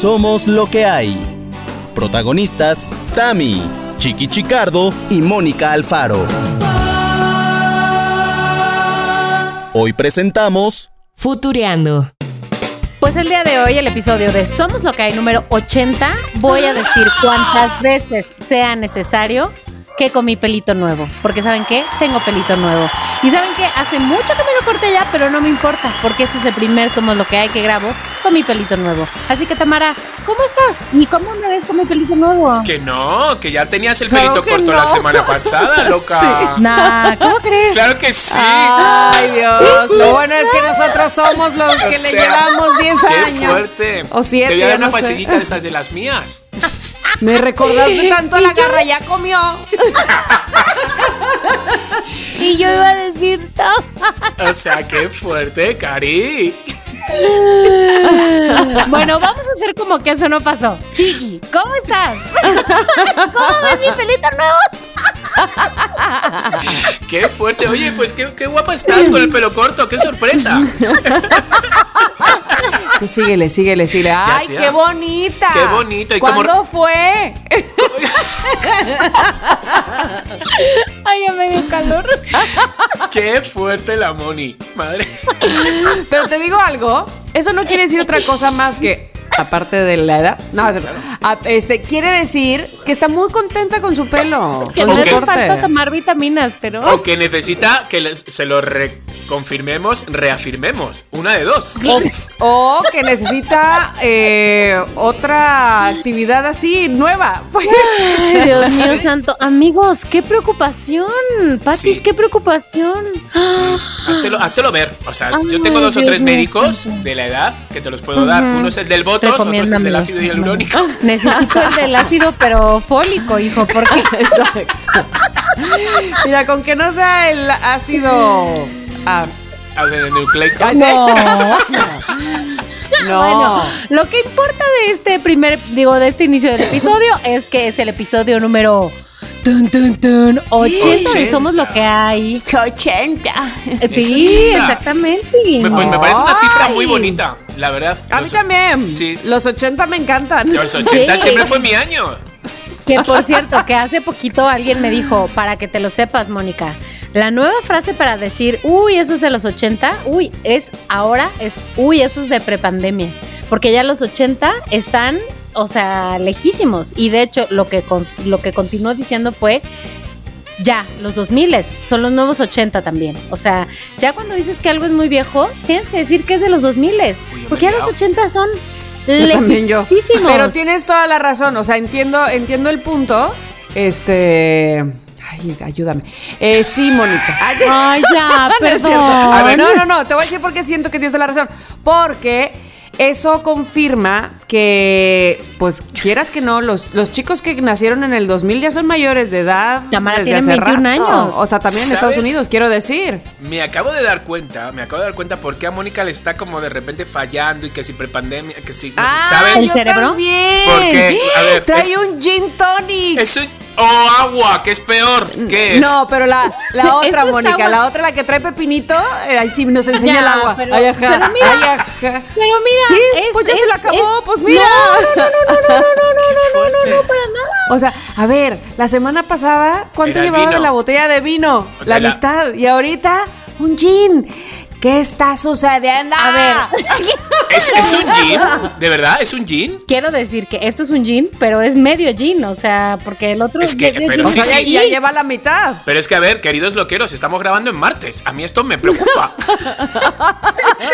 Somos lo que hay. Protagonistas, Tami, Chiqui Chicardo y Mónica Alfaro. Hoy presentamos Futureando. Pues el día de hoy, el episodio de Somos lo que hay número 80, voy a decir cuántas veces sea necesario que con mi pelito nuevo. Porque ¿saben qué? Tengo pelito nuevo. Y ¿saben qué? Hace mucho que me lo corté ya, pero no me importa, porque este es el primer Somos lo que hay que grabo con mi pelito nuevo. Así que Tamara, ¿cómo estás? ¿Y cómo me ves con mi pelito nuevo? Que no, que ya tenías el Claro pelito que corto no. la semana pasada, loca. Nah, ¿cómo crees? Claro que sí. Ay, Dios. Lo bueno es que nosotros somos los que O le llevamos 10 Qué años. fuerte. O 7, Te voy a dar una no pasillita de esas de las mías. Me recordaste tanto a la garra, ya comió. Y yo iba a decir O sea, qué fuerte, Cari. Bueno, vamos a hacer como que eso no pasó. Chiqui, ¿cómo estás? ¿Cómo ves mi pelito nuevo? Qué fuerte. Oye, pues qué, qué guapa estás con el pelo corto. Qué sorpresa. Tú síguele, síguele, síguele. Ay, tía. qué bonita. Qué bonito. ¿Y ¿Cuándo fue? Ay, ya me dio calor. Qué fuerte la Moni. Madre. Pero te digo algo, eso no quiere decir otra cosa más que, aparte de la edad, no, a- este, quiere decir que está muy contenta con su pelo. Que con no hace falta tomar vitaminas, pero. O que necesita que les- se lo reconfirmemos, reafirmemos. Una de dos. O, o que necesita eh, otra actividad así nueva. Ay, Dios mío santo. Amigos, qué preocupación. Patis, Sí. qué preocupación. Háztelo, háztelo ver. O sea, Ay, yo tengo dos o tres médicos de la edad que te los puedo dar. Uno es el del botox, es el del ácido hialurónico. Necesito el del ácido, pero fólico, hijo, porque. Exacto. Mira, con que no sea el ácido. ah, nucleico. No. no. Bueno, lo que importa de este primer, digo, de este inicio del episodio es que es el episodio número tun, tun, tun, 80 de 80. Somos lo que hay. 80. Sí, 80. exactamente. Me, pues, me parece una cifra muy bonita, la verdad. A mí también. Sí. Los 80 me encantan. Los 80 Sí. siempre fue mi año. Que por cierto, que hace poquito alguien me dijo, para que te lo sepas, Mónica, la nueva frase para decir, uy, eso es de los 80, uy, es ahora, es, uy, eso es de prepandemia. Porque ya los 80 están, o sea, lejísimos. Y de hecho, lo que, con- lo que continuó diciendo fue, ya, los 2000 son los nuevos 80 también. O sea, ya cuando dices que algo es muy viejo, tienes que decir que es de los 2000 yo me Porque ya los liado. 80 son Yo también yo. lejísimos. Pero tienes toda la razón. O sea, entiendo, entiendo el punto. Este. Ay, ayúdame. Eh, sí, Mónica. Ay, ya, perdón. A ver, no, no, no. Te voy a decir por qué siento que tienes la razón. Porque eso confirma que, pues, quieras que no, los, los chicos que nacieron en el 2000 ya son mayores de edad. Tamara tiene hace 21 rato. años. O sea, también en Estados. Unidos, quiero decir. Me acabo de dar cuenta, me acabo de dar cuenta por qué a Mónica le está como de repente fallando y que si prepandemia, que si, ¿saben? ¿El cerebro? También. Porque, a ver, Trae es- un gin tonic. Es un... ¡Oh, agua! ¿Qué es peor? ¿Qué es? No, pero la, la otra, Mónica, la otra, la que trae pepinito, eh, ahí sí nos enseña Ya, el agua. pero- ay, ajá, pero mira, ay, ajá. Pero mira, Sí, es- pues ya se la acabó, es- pues mira. No, no, no, no, no, no, no, no, no, no, no, para nada. O sea, a ver, la semana pasada, ¿cuánto Era llevaba de la botella de vino? De La, la- mitad. Y ahorita, un gin. ¿Qué está sucediendo? A ver, ¿Es, es un gin? ¿De verdad? ¿Es un gin? quiero decir que esto es un gin, pero es medio gin, o sea, porque el otro Es que, medio pero gin. sí, sí. ya, lleva la mitad. Pero es que, a ver, queridos loqueros, estamos grabando en martes. A mí esto me preocupa.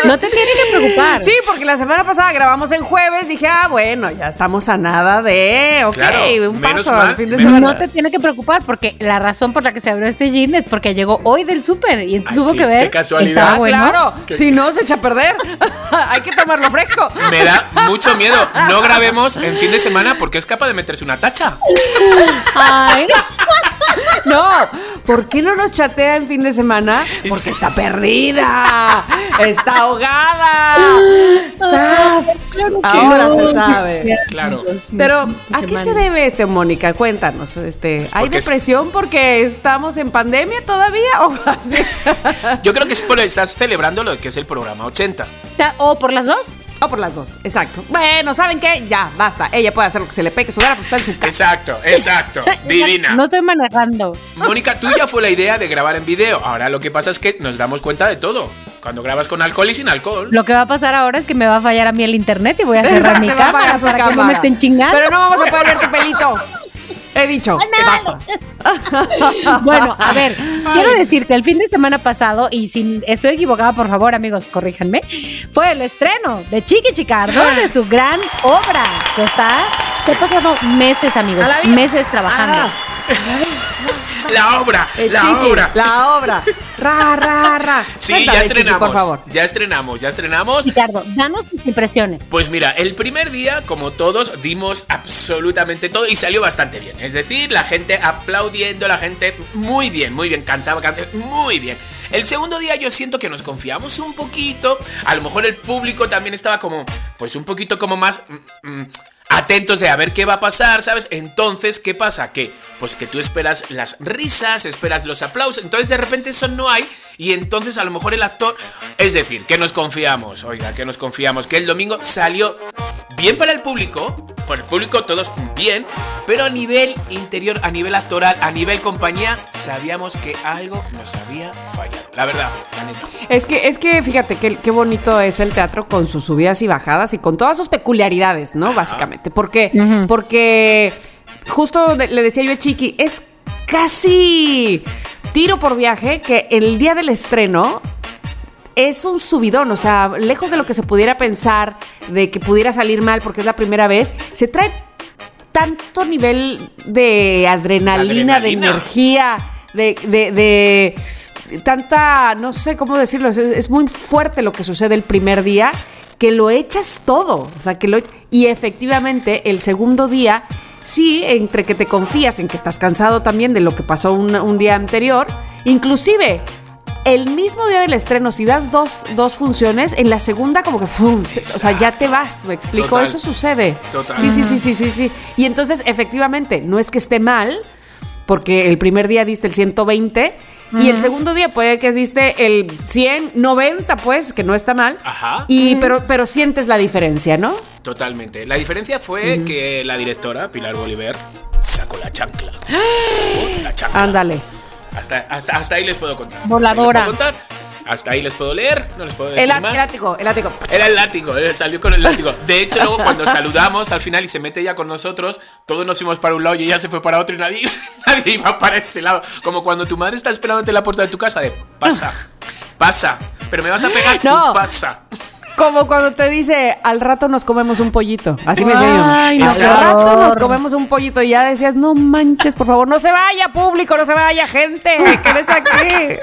No te tiene que preocupar. Sí, porque la semana pasada grabamos en jueves. Dije, ah, bueno, ya estamos a nada de. Ok, Claro, un menos paso mal, al fin de semana. No te tiene que preocupar porque la razón por la que se abrió este gin es porque llegó hoy del súper y entonces Ay, hubo sí, que ver. qué casualidad. Estaba bueno. Claro. Si no, se echa a perder. Hay que tomarlo fresco. Me da mucho miedo. No grabemos en fin de semana porque es capaz de meterse una tacha. Ay, No, ¿por qué no nos chatea en fin de semana? Porque está perdida, está ahogada. ¡Sas! Ahora no. se sabe. Claro. Pero, ¿a qué se debe este, Mónica? Cuéntanos. Este, ¿Hay porque es- depresión porque estamos en pandemia todavía? Yo creo que es por estás celebrando lo que es el programa 80. ¿O por las dos? O por las dos, exacto. Bueno, ¿saben qué? Ya, basta. Ella puede hacer lo que se le pegue su gana porque está en su casa. Exacto, exacto. Divina. No estoy manejando. Mónica, tuya fue la idea de grabar en video. Ahora lo que pasa es que nos damos cuenta de todo. Cuando grabas con alcohol y sin alcohol. Lo que va a pasar ahora es que me va a fallar a mí el internet y voy a cerrar mi cámara para que no me estén chingando. Pero no vamos a poder ver tu pelito. He dicho. Basta. Bueno, a ver, quiero decir que el fin de semana pasado, y si estoy equivocada, por favor, amigos, corríjanme, fue el estreno de Chiqui Chicardo de su gran obra, que está, he pasado meses, amigos, meses trabajando. Ah, La obra, el la chiqui, obra. La obra. Ra, ra, ra. Sí, Cuéntame, ya chiqui, estrenamos. por favor. Ya estrenamos, ya estrenamos. Chicardo, danos tus impresiones. Pues mira, el primer día, como todos, dimos absolutamente todo y salió bastante bien. Es decir, la gente aplaudiendo, la gente muy bien, muy bien, cantaba, cantaba muy bien. El segundo día yo siento que nos confiamos un poquito. A lo mejor el público también estaba como, pues un poquito como más... mm, mm, Atentos de a ver qué va a pasar, ¿sabes? Entonces, ¿qué pasa? Que, pues que tú esperas las risas, esperas los aplausos, entonces de repente eso no hay y entonces a lo mejor el actor, es decir, que nos confiamos, oiga, que nos confiamos, que el domingo salió bien para el público, por el público todos bien, pero a nivel interior, a nivel actoral, a nivel compañía, sabíamos que algo nos había fallado, la verdad, la neta. Es que, es que fíjate qué, qué bonito es el teatro con sus subidas y bajadas y con todas sus peculiaridades, ¿no? Básicamente. Porque, porque justo de- le decía yo a Chiqui, es casi tiro por viaje que el día del estreno es un subidón, o sea, lejos de lo que se pudiera pensar, de que pudiera salir mal porque es la primera vez, se trae tanto nivel de adrenalina, de energía, de, de- de tanta, no sé cómo decirlo, es, es muy fuerte lo que sucede el primer día, que lo echas todo, o sea, que lo y efectivamente el segundo día sí, entre que te confías en que estás cansado también de lo que pasó un, un día anterior, inclusive el mismo día del estreno, si das dos, dos funciones, en la segunda como que, ¡fum! o sea, ya te vas, me explico, Total. eso sucede. Total. Sí, sí, sí, sí, sí, sí. Y entonces, efectivamente, no es que esté mal, porque el primer día diste el 120 y el segundo día puede que diste el 100, 90, pues, que no está mal. Ajá. Y, pero, pero sientes la diferencia, ¿no? Totalmente. La diferencia fue que la directora, Pilar Bolívar, sacó la chancla. Sacó la chancla. Ándale. Hasta, hasta, hasta ahí les puedo contar. Voladora. Hasta ahí les puedo leer, no les puedo decir El, más. el látigo, el látigo. Era el látigo, él salió con el látigo. De hecho, luego cuando saludamos al final y se mete ella con nosotros, todos nos fuimos para un lado y ella se fue para otro y nadie, nadie iba para ese lado. Como cuando tu madre está esperándote en la puerta de tu casa de pasa, pasa, pero me vas a pegar, tú No. pasa. Como cuando te dice, al rato nos comemos un pollito. Así me decía yo. Ay, no, Al rato nos comemos un pollito. Y ya decías, no manches, por favor, no se vaya público, no se vaya gente, quédese aquí.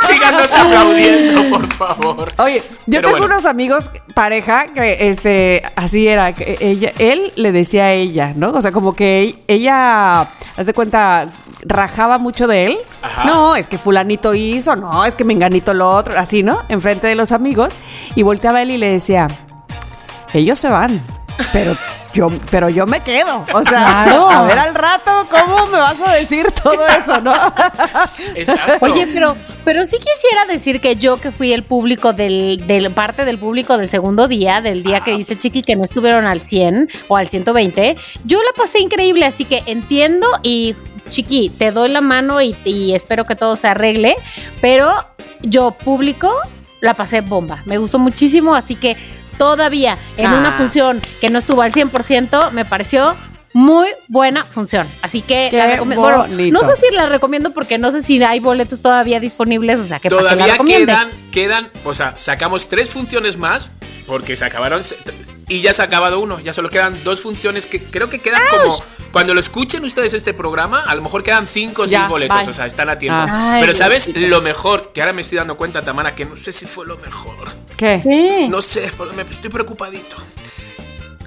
Síganos aplaudiendo, por favor. Oye, yo Pero tengo bueno. unos amigos, pareja, que este, así era, que ella, él le decía a ella, ¿no? O sea, como que ella, haz de cuenta, rajaba mucho de él. Ajá. No, es que fulanito hizo, no, es que menganito lo otro, así, ¿no? Enfrente de los amigos. Y volteaba él y le decía, ellos se van, pero yo, pero yo me quedo. O sea, Claro. a ver al rato, ¿cómo me vas a decir todo eso, no? Exacto. Oye, pero, pero sí quisiera decir que yo que fui el público del, del parte del público del segundo día, del día que dice Chiqui que no estuvieron al 100 o al 120, yo la pasé increíble, así que entiendo y Chiqui, te doy la mano y, y espero que todo se arregle, pero yo público la pasé bomba, me gustó muchísimo, así que todavía en Ah. una función que no estuvo al 100%, me pareció... Muy buena función. Así que Qué la recomiendo. Bueno, no sé si la recomiendo porque no sé si hay boletos todavía disponibles, o sea que que Todavía recomiende. quedan, quedan, o sea, sacamos tres funciones más porque se acabaron y ya se ha acabado uno. Ya solo quedan dos funciones que creo que quedan como cuando lo escuchen ustedes este programa, a lo mejor quedan cinco o seis Ya, boletos, bye. o sea, están a tiempo. Ah. Ay, Pero sabes lo mejor que ahora me estoy dando cuenta, Tamara, que no sé si fue lo mejor. ¿Qué? Sí. No sé, porque me estoy preocupadito.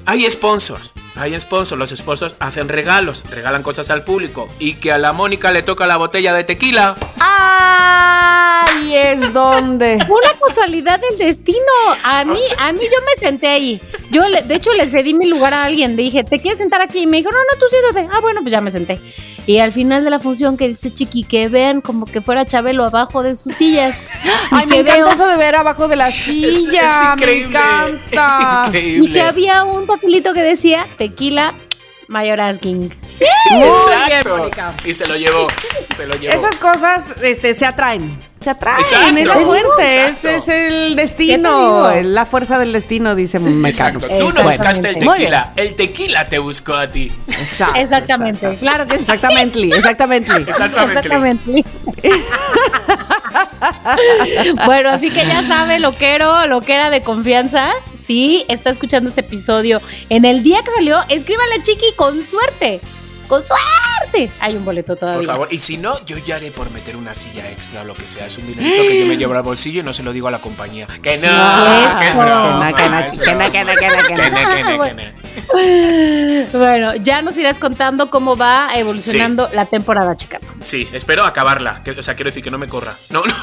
Hay sponsors. Hay sponsors. Los sponsors hacen regalos, regalan cosas al público. Y que a la Mónica le toca la botella de tequila. ¡Ay! Es donde. Una casualidad del destino. A mí, a mí yo me senté ahí. Yo, le- de hecho, le cedí mi lugar a alguien. Dije, ¿te quieres sentar aquí? Y me dijo, no, no, tú siéntate. Ah, bueno, pues ya me senté. Y al final de la función que dice Chiqui, que vean como que fuera Chabelo abajo de sus sillas. Ay, me encanta veo- eso de ver abajo de la silla. me increíble, encanta. es increíble. Y que había un papelito que decía tequila Mayoral King. Muy bien, Exacto. Mónica. Y se lo llevó. Se lo llevó. Esas cosas este, se atraen. Se atraen, Exacto. es la suerte, es, es el ¿Qué te destino, la fuerza del destino, dice Mecano. Exacto. Tú no buscaste el tequila. El tequila te buscó a ti. Exacto, Exactamente, claro que sí. Exactamente, exactamente. Exactamente. Exactamente. bueno, así que ya sabe, loquero, loquera de confianza. Si está escuchando este episodio en el día que salió, escríbale Chiqui con suerte. Con suerte. Hay un boleto todavía. Por favor. Y si no, yo ya haré por meter una silla extra o lo que sea. Es un dinerito que yo me llevo al bolsillo y no se lo digo a la compañía. Que no, No, que que que que. Bueno, ya nos irás contando cómo va evolucionando la temporada, chica. Sí, espero acabarla. O sea, quiero decir que no me corra. No, no.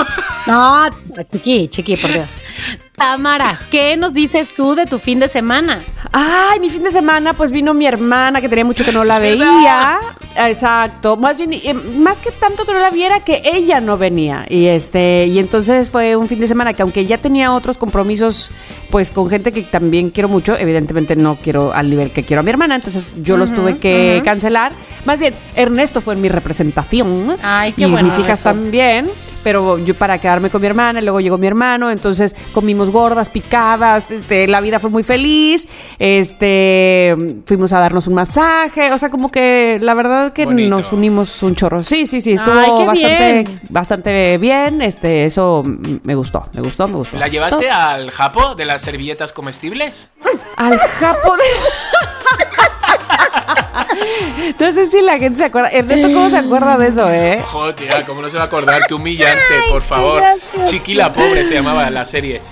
No, chiqui, chiqui, por Dios. Tamara, ¿qué nos dices tú de tu fin de semana? Ay, mi fin de semana, pues vino mi hermana, que tenía mucho que no la veía. Exacto. Más bien, eh, más que tanto que no la viera, que ella no venía. Y este, y entonces fue un fin de semana que aunque ya tenía otros compromisos, pues con gente que también quiero mucho, evidentemente no quiero al nivel que quiero a mi hermana, entonces yo los tuve que cancelar. Más bien, Ernesto fue en mi representación. Ay, qué y bueno mis hijas eso. también. Pero yo para quedarme con mi hermana, y luego llegó mi hermano, entonces comimos gordas, picadas, este, la vida fue muy feliz, este, fuimos a darnos un masaje, o sea, como que la verdad que Bonito. nos unimos un chorro. Sí, sí, sí, estuvo Ay, bastante, bien. bastante bien, este, eso me gustó, me gustó, me gustó. ¿La llevaste al japo de las servilletas comestibles? Al japo de... No sé si la gente se acuerda. Ernesto, ¿cómo se acuerda de eso, eh? Joder, ¿cómo no se va a acordar? Qué humillante, por favor. gracioso. Chiqui la pobre se llamaba la serie.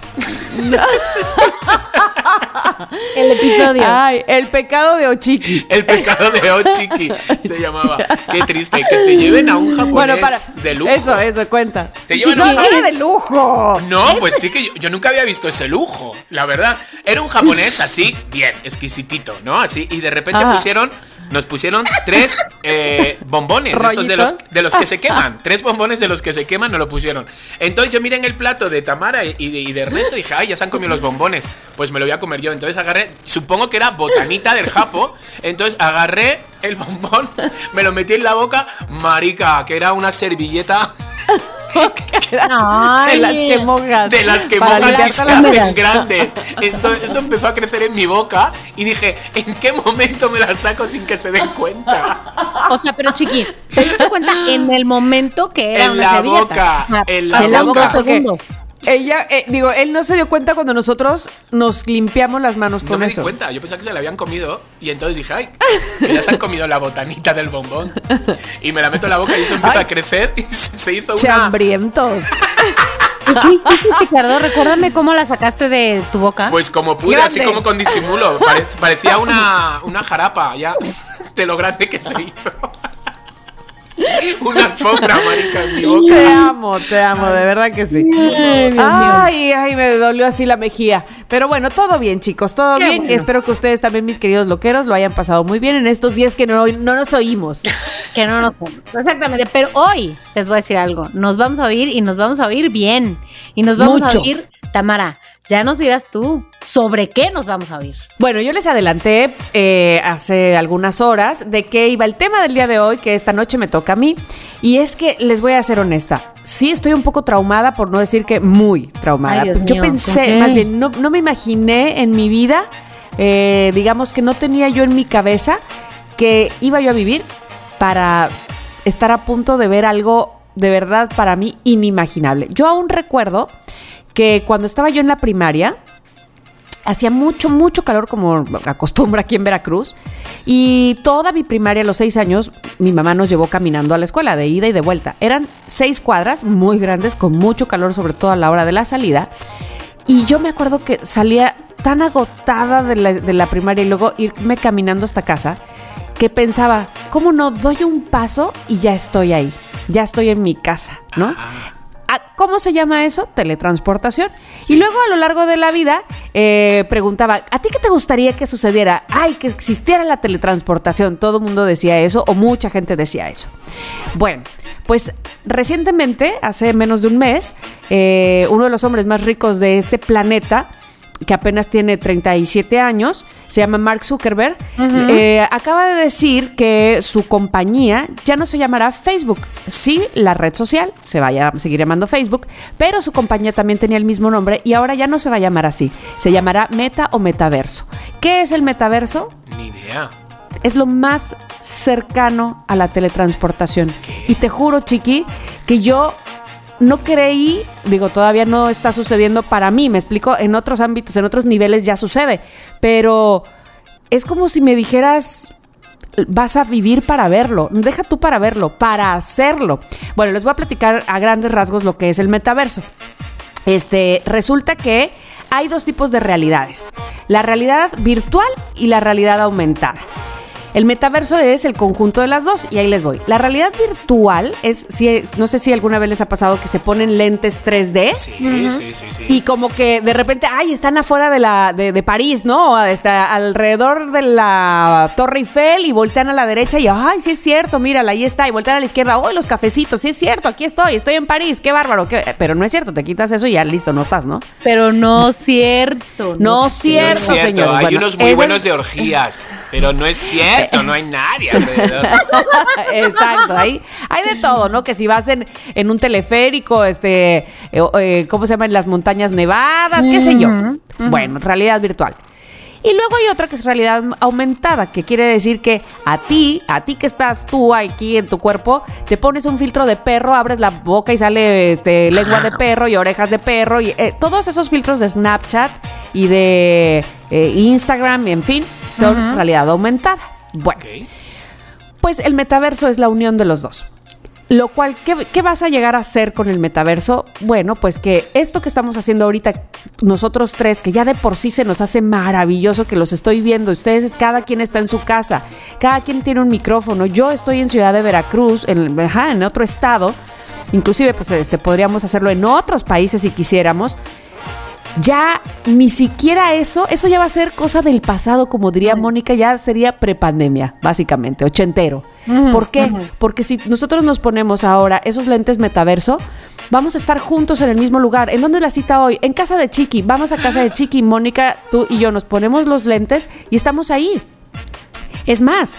El episodio. Ay, el pecado de Ochiqui. El pecado de Ochiki se llamaba. Qué triste, que te lleven a un japonés Bueno, para. de lujo. Eso, eso, cuenta. Te llevan a No, un japonés. de lujo. No, pues chiqui, yo, yo nunca había visto ese lujo, la verdad. Era un japonés así, bien, exquisitito, ¿no? Así, y de repente Ajá. pusieron, nos pusieron tres eh, bombones, de estos de los, de los que se queman. Tres bombones de los que se queman nos lo pusieron. Entonces yo miré en el plato de Tamara y, y de, y de Ernesto y dije, ay, ya se han comido los bombones. Pues me lo voy a comer yo. Entonces agarré, supongo que era botanita del japo. Entonces agarré el bombón, me lo metí en la boca, marica, que era una servilleta. De las que mojas. De las que mojas y se hacen grandes. Entonces eso empezó a crecer en mi boca y dije, ¿en qué momento me las saco sin que se den cuenta? O sea, pero chiqui, ¿te diste cuenta en el momento que era En una la servilleta? boca, Ajá, en la boca. dos segundos. Ella, eh, digo, él no se dio cuenta cuando nosotros nos limpiamos las manos No con me eso. di cuenta, yo pensaba que se la habían comido y entonces dije, ay, que ya se han comido la botanita del bombón. Y me la meto en la boca y eso empieza Ay. a crecer y se hizo una... hambrientos. ¿Y qué hiciste, Chicardo? Recuérdame cómo la sacaste de tu boca. Pues como pude, Grande. así como con disimulo. Pare- parecía una, una jarapa ya de lo grande que se hizo. Una alfombra, marica, en mi boca. Te amo, te amo, de verdad que sí. Ay. Ay, ay, me dolió así la mejía. Pero bueno, todo bien, chicos, todo Qué bien. bueno. Espero que ustedes también, mis queridos loqueros, lo hayan pasado muy bien en estos días que no, no nos oímos. Que no nos Exactamente. Pero hoy les voy a decir algo. Nos vamos a oír y nos vamos a oír bien. Y nos vamos Mucho. a oír, Tamara, ya nos dirás tú sobre qué nos vamos a oír. Bueno, yo les adelanté eh, hace algunas horas de qué iba el tema del día de hoy, que esta noche me toca a mí. Y es que les voy a ser honesta. Sí, estoy un poco traumada, por no decir que muy traumada. Ay, yo mío, pensé, más bien, no, no me imaginé en mi vida, eh, digamos que no tenía yo en mi cabeza que iba yo a vivir para estar a punto de ver algo de verdad para mí inimaginable. Yo aún recuerdo que cuando estaba yo en la primaria, hacía mucho, mucho calor como acostumbra aquí en Veracruz. Y toda mi primaria, a los seis años, mi mamá nos llevó caminando a la escuela, de ida y de vuelta. Eran seis cuadras muy grandes, con mucho calor, sobre todo a la hora de la salida. Y yo me acuerdo que salía tan agotada de la, de la primaria y luego irme caminando hasta casa, que pensaba, ¿cómo no? Doy un paso y ya estoy ahí. Ya estoy en mi casa, ¿no? ¿A- ¿Cómo se llama eso? Teletransportación. Y luego a lo largo de la vida eh, preguntaba, ¿a ti qué te gustaría que sucediera? Ay, que existiera la teletransportación. Todo el mundo decía eso o mucha gente decía eso. Bueno, pues recientemente, hace menos de un mes, eh, uno de los hombres más ricos de este planeta, que apenas tiene 37 años, se llama Mark Zuckerberg, eh, acaba de decir que su compañía ya no se llamará Facebook. Sí, la red social se va a seguir llamando Facebook, pero su compañía también tenía el mismo nombre y ahora ya no se va a llamar así. Se llamará Meta o Metaverso. ¿Qué es el metaverso? Ni idea. es lo más cercano a la teletransportación. Y te juro, Chiqui, que yo no creí, digo, todavía no está sucediendo para mí, me explico, en otros ámbitos, en otros niveles ya sucede, pero es como si me dijeras, vas a vivir para verlo, deja tú para verlo, para hacerlo. Bueno, les voy a platicar a grandes rasgos lo que es el metaverso. Este, resulta que hay dos tipos de realidades, la realidad virtual y la realidad aumentada. El metaverso es el conjunto de las dos y ahí les voy. La realidad virtual es, si, no sé si alguna vez les ha pasado que se ponen lentes 3D Sí, sí, sí, sí. y como que de repente, ay, están afuera de, la, de, de París, ¿no? Está alrededor de la Torre Eiffel y voltean a la derecha y, ay, sí es cierto, mírala, ahí está. Y voltean a la izquierda, oh, los cafecitos, sí es cierto, aquí estoy, estoy en París, qué bárbaro. qué-". Pero no es cierto, te quitas eso y ya listo, no estás, ¿no? Pero no cierto. No No cierto, es cierto, señores. hay Bueno, unos muy buenos de orgías, pero no es cierto, no hay nadie alrededor. Exacto, ahí hay de todo, ¿no? Que si vas en, en un teleférico, este, eh, eh, ¿cómo se llama? En las montañas nevadas, qué sé yo. Bueno, realidad virtual. Y luego hay otra que es realidad aumentada, que quiere decir que a ti, a ti que estás tú aquí en tu cuerpo, te pones un filtro de perro, abres la boca y sale este, lengua de perro y orejas de perro y eh, todos esos filtros de Snapchat y de eh, Instagram, en fin, son realidad aumentada. Bueno. Pues el metaverso es la unión de los dos. Lo cual, ¿qué, qué vas a llegar a hacer con el metaverso? Bueno, pues que esto que estamos haciendo ahorita, nosotros tres, que ya de por sí se nos hace maravilloso que los estoy viendo, ustedes, cada quien está en su casa, cada quien tiene un micrófono, yo estoy en Ciudad de Veracruz, en, ajá, en otro estado, inclusive pues este, podríamos hacerlo en otros países si quisiéramos, ya ni siquiera eso, eso ya va a ser cosa del pasado, como diría Mónica, ya sería prepandemia, básicamente, ochentero. ¿Por qué? Porque si nosotros nos ponemos ahora esos lentes metaverso, vamos a estar juntos en el mismo lugar. ¿En dónde la cita hoy? En casa de Chiqui. Vamos a casa de Chiqui, Mónica, tú y yo nos ponemos los lentes y estamos ahí. Es más,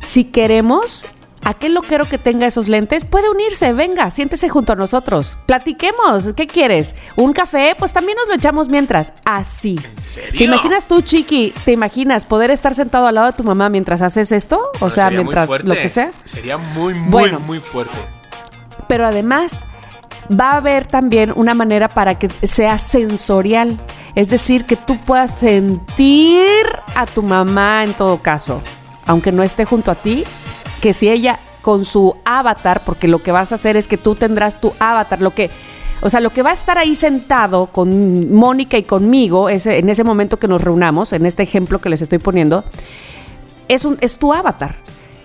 si queremos, aquel loquero que tenga esos lentes puede unirse. Venga, siéntese junto a nosotros. Platiquemos. ¿Qué quieres? ¿Un café? Pues también nos lo echamos mientras. Así. ¿En serio? ¿Te imaginas tú, Chiqui? ¿Te imaginas poder estar sentado al lado de tu mamá mientras haces esto? O No, sea, mientras lo que sea. Sería muy, muy, Bueno. muy fuerte. Pero además va a haber también una manera para que sea sensorial. Es decir, que tú puedas sentir a tu mamá en todo caso, aunque no esté junto a ti, que si ella con su avatar, porque lo que vas a hacer es que tú tendrás tu avatar, lo que... O sea, lo que va a estar ahí sentado con Mónica y conmigo, ese, en ese momento que nos reunamos, en este ejemplo que les estoy poniendo, es, un, es tu avatar.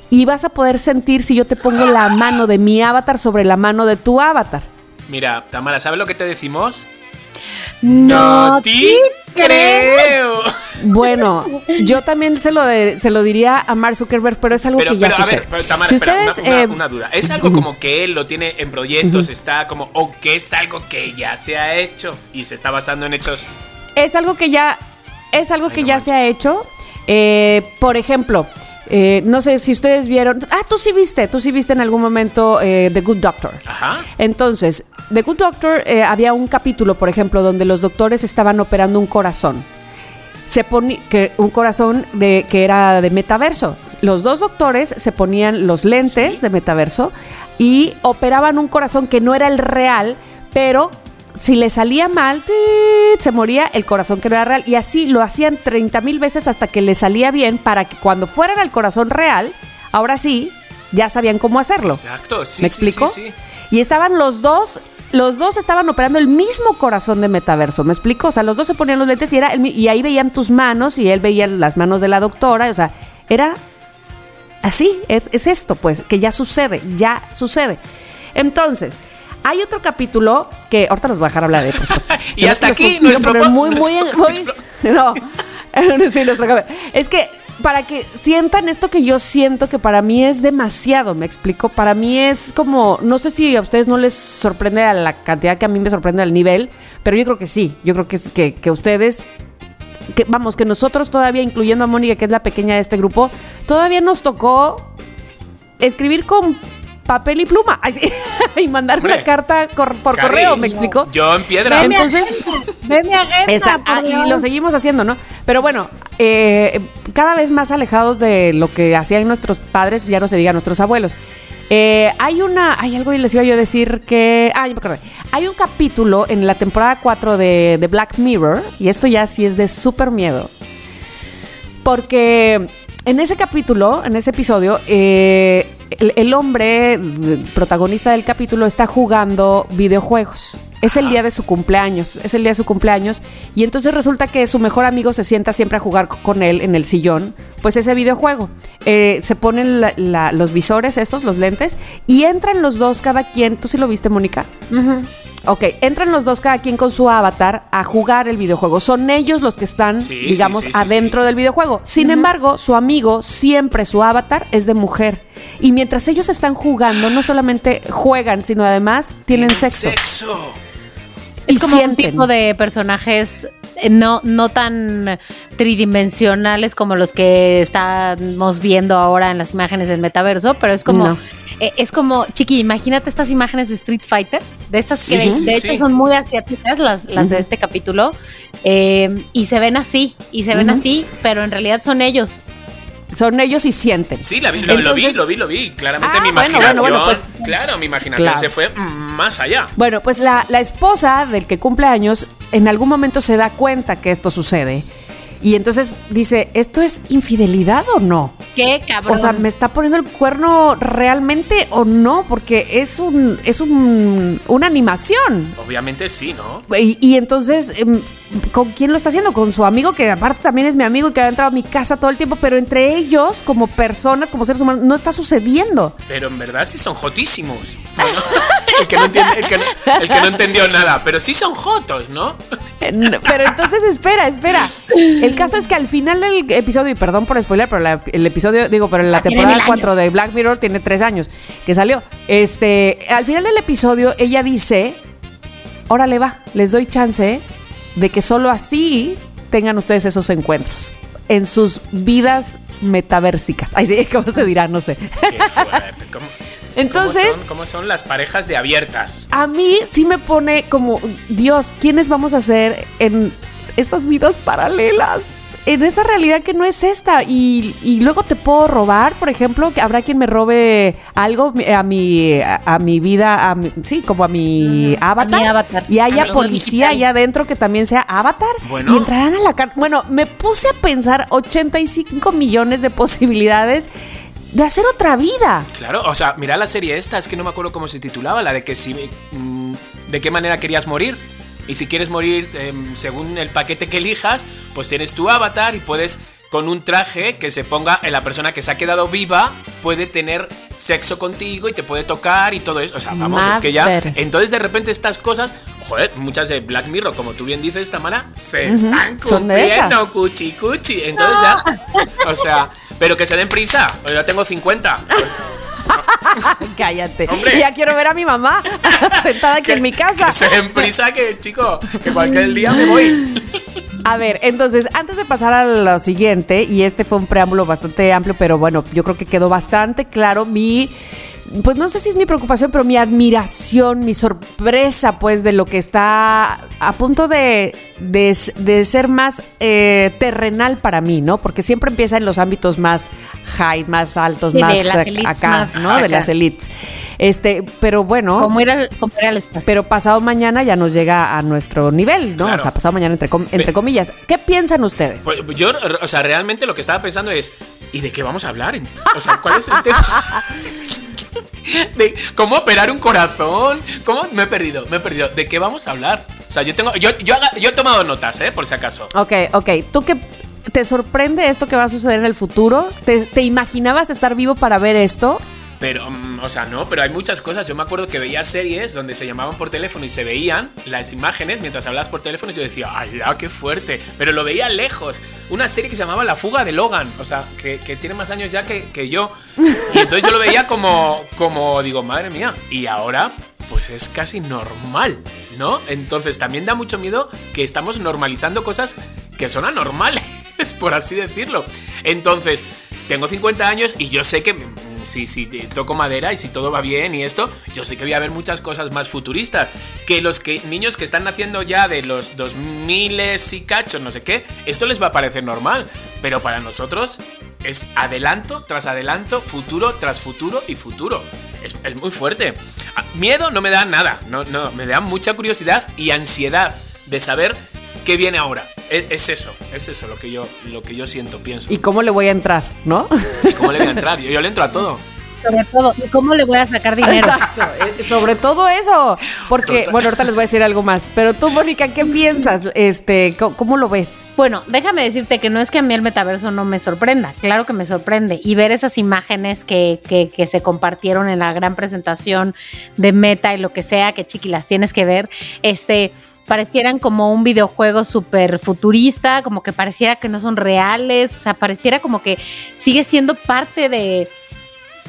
Y vas a poder sentir si yo te pongo la mano de mi avatar sobre la mano de tu avatar. Mira, Tamara, ¿sabes lo que te decimos? No te creo. Bueno, yo también se lo, de- se lo diría a Mark Zuckerberg, pero es algo Pero, que ya pero a sucede. ver, pero, Tamara, si espera, ustedes, una, eh, una duda. ¿Es algo como que él lo tiene en proyectos, está como, o que es algo que ya se ha hecho y se está basando en hechos? es algo que ya es algo Ay, que no ya se ha hecho. Eh, por ejemplo, eh, no sé si ustedes vieron. Ah, tú sí viste, tú sí viste en algún momento eh, The Good Doctor. Ajá. Entonces, The Good Doctor eh, había un capítulo, por ejemplo, donde los doctores estaban operando un corazón. Se ponía que un corazón de que era de metaverso. Los dos doctores se ponían los lentes Sí. de metaverso y operaban un corazón que no era el real, pero si le salía mal, ¡tit! se moría el corazón que no era real. Y así lo hacían 30 mil veces hasta que le salía bien para que cuando fueran al corazón real, ahora sí, ya sabían cómo hacerlo. Exacto, sí, ¿Me sí, explico? sí, sí. Y estaban los dos, los dos estaban operando el mismo corazón de metaverso, ¿me explico? O sea, los dos se ponían los lentes y, era el y ahí veían tus manos y él veía las manos de la doctora, o sea, era así, es, es esto, pues, que ya sucede, ya sucede. Entonces, Hay otro capítulo que ahorita los voy a dejar hablar de por. Y hasta aquí nuestro muy, muy, no. Sí, nuestro. Es que para que sientan esto que yo siento que para mí es demasiado, me explico. Para mí es como, no sé si a ustedes no les sorprende a la cantidad que a mí me sorprende al nivel, pero yo creo que sí. Yo creo que, es- que, que ustedes que vamos, que nosotros todavía, incluyendo a Mónica, que es la pequeña de este grupo, todavía nos tocó escribir con papel y pluma Ay, sí, y mandar Hombre. una carta cor- por Cari, correo, ¿me explico? Yo en piedra. Ven, Entonces- Veme a Guerra, Esa- ah, y lo seguimos haciendo, ¿no? Pero bueno, eh, cada vez más alejados de lo que hacían nuestros padres, ya no se diga nuestros abuelos. Eh, hay una, hay algo y les iba yo a decir que, ah, ya me acordé. Hay un capítulo en la temporada 4 de, de Black Mirror, y esto ya sí es de súper miedo, porque en ese capítulo, en ese episodio, eh, el, el hombre protagonista del capítulo está jugando videojuegos. Es el día de su cumpleaños, es el día de su cumpleaños. Y entonces resulta que su mejor amigo se sienta siempre a jugar co- con él en el sillón, pues ese videojuego. Eh, se ponen la- la- los visores, estos, los lentes, y entran los dos, cada quien. ¿Tú sí lo viste, Mónica? Ok, entran los dos cada quien con su avatar a jugar el videojuego. Son ellos los que están, Sí, digamos, sí, sí, adentro del videojuego. Sin embargo, su amigo, siempre su avatar es de mujer. Y mientras ellos están jugando, no solamente juegan, sino además tienen sexo. Sexo. Y Es como un tipo de personajes no, no tan tridimensionales como los que estamos viendo ahora en las imágenes del metaverso, pero es como, No. eh, es como, chiqui, imagínate estas imágenes de Street Fighter, de estas que Sí, de sí. hecho son muy asiáticas, las, las de este capítulo, eh, y se ven así, y se ven así, pero en realidad son ellos. Son ellos y sienten. Sí, la vi- lo, lo vi, lo vi, lo vi. Claramente Ah, mi imaginación. bueno, bueno, pues- claro, mi imaginación Claro. se fue más allá. Bueno, pues la, la esposa del que cumple años en algún momento se da cuenta que esto sucede. Y entonces dice, ¿esto es infidelidad o no? Qué cabrón. O sea, ¿me está poniendo el cuerno realmente o no? Porque es un, es un, una animación. Obviamente sí, ¿no? Y, y entonces, em, ¿con quién lo está haciendo? Con su amigo, que aparte también es mi amigo y que ha entrado a mi casa todo el tiempo, pero entre ellos, como personas, como seres humanos, no está sucediendo. Pero en verdad sí son jotísimos. El, que no entiende- el que no- el que no entendió nada. Pero sí son jotos, ¿no? Pero entonces, espera, espera. El caso es que al final del episodio, y perdón por spoiler, pero la- el episodio, digo, pero la Ah, temporada mil 4 años. de Black Mirror tiene tres años que salió. Este, al final del episodio, ella dice: Órale, va, les doy chance de que solo así tengan ustedes esos encuentros en sus vidas metaversicas. Ay, sí, ¿cómo se dirá? No sé. Qué fuerte. ¿Cómo, Entonces- ¿cómo son, cómo son las parejas de abiertas? A mí sí me pone como, Dios, ¿quiénes vamos a ser en estas vidas paralelas? En esa realidad que no es esta. Y, y luego te puedo robar, por ejemplo, que habrá quien me robe algo a mi, a, a mi vida, a mi- sí, como a mi avatar. mi avatar. Y haya policía allá adentro que también sea avatar. Bueno. Y entrarán a la carta. Bueno, me puse a pensar 85 millones de posibilidades de hacer otra vida. Claro, o sea, mira la serie esta, es que no me acuerdo cómo se titulaba, la de que si. mm, de qué manera querías morir. Y si quieres morir em, según el paquete que elijas, pues tienes tu avatar y puedes, con un traje que se ponga en la persona que se ha quedado viva, puede tener sexo contigo y te puede tocar y todo eso. O sea, vamos, es que ya. Entonces, de repente, estas cosas, joder, muchas de Black Mirror, como tú bien dices, Tamara, se están cumpliendo, cuchi cuchi. Entonces ya. O sea, pero que se den prisa. Yo ya tengo 50. Cállate. Hombre. Ya quiero ver a mi mamá sentada aquí en mi casa. Que se den prisa, que chico, que cualquier día me voy. A ver, entonces, antes de pasar a lo siguiente, y este fue un preámbulo bastante amplio, pero bueno, yo creo que quedó bastante claro mi, pues no sé si es mi preocupación, pero mi admiración, mi sorpresa, pues, de lo que está a punto de, de, de ser más eh, terrenal para mí, ¿no? Porque siempre empieza en los ámbitos más high, más altos, Sí, de más las ac- elites acá, más ¿no? De las elites. Este, pero bueno. como ir al, como ir al espacio. Pero pasado mañana ya nos llega a nuestro nivel, ¿no? Claro. O sea, pasado mañana entre, com- entre comillas. ¿Qué piensan ustedes? Pues yo, o sea, realmente lo que estaba pensando es, ¿y de qué vamos a hablar? O sea, ¿cuál es el tema? Cómo operar un corazón. ¿Cómo? Me he perdido, me he perdido. ¿De qué vamos a hablar? O sea, yo tengo, yo, yo, he tomado notas, ¿eh? Por si acaso. Ok, ok. ¿Tú qué te sorprende esto que va a suceder en el futuro? ¿Te, te imaginabas estar vivo para ver esto? Pero, mm, o sea, no, pero hay muchas cosas. Yo me acuerdo que veía series donde se llamaban por teléfono y se veían las imágenes mientras hablabas por teléfono y yo decía, ¡ala, qué fuerte! Pero lo veía lejos. Una serie que se llamaba La fuga de Logan, o sea, que, tiene más años ya que, que yo. Y entonces yo lo veía como, como, digo, madre mía. Y ahora, pues es casi normal, ¿no? Entonces también da mucho miedo que estamos normalizando cosas que son anormales, por así decirlo. Entonces, tengo 50 años y yo sé que si, si toco madera y si todo va bien y esto, yo sé que voy a ver muchas cosas más futuristas. Que los que, niños que están naciendo ya de los 2000 y cachos, no sé qué, esto les va a parecer normal. Pero para nosotros es adelanto tras adelanto, futuro tras futuro y futuro. Es, es muy fuerte. Ah, Miedo no me da nada, no, no, me da mucha curiosidad y ansiedad de saber qué viene ahora. Es, es eso, es eso lo que yo, lo que yo siento, pienso. ¿Y cómo le voy a entrar, no? ¿Y cómo le voy a entrar? Yo, yo le entro a todo. Sobre todo, ¿y cómo le voy a sacar dinero? Exacto, eh, sobre todo eso. Porque, Total. bueno, ahorita les voy a decir algo más. Pero tú, Mónica, ¿qué piensas? Este, ¿cómo, cómo lo ves? Bueno, déjame decirte que no es que a mí el metaverso no me sorprenda, claro que me sorprende. Y ver esas imágenes que, que, que se compartieron en la gran presentación de Meta y lo que sea, que chiqui, las tienes que ver, este, parecieran como un videojuego súper futurista, como que pareciera que no son reales, o sea, pareciera como que sigue siendo parte de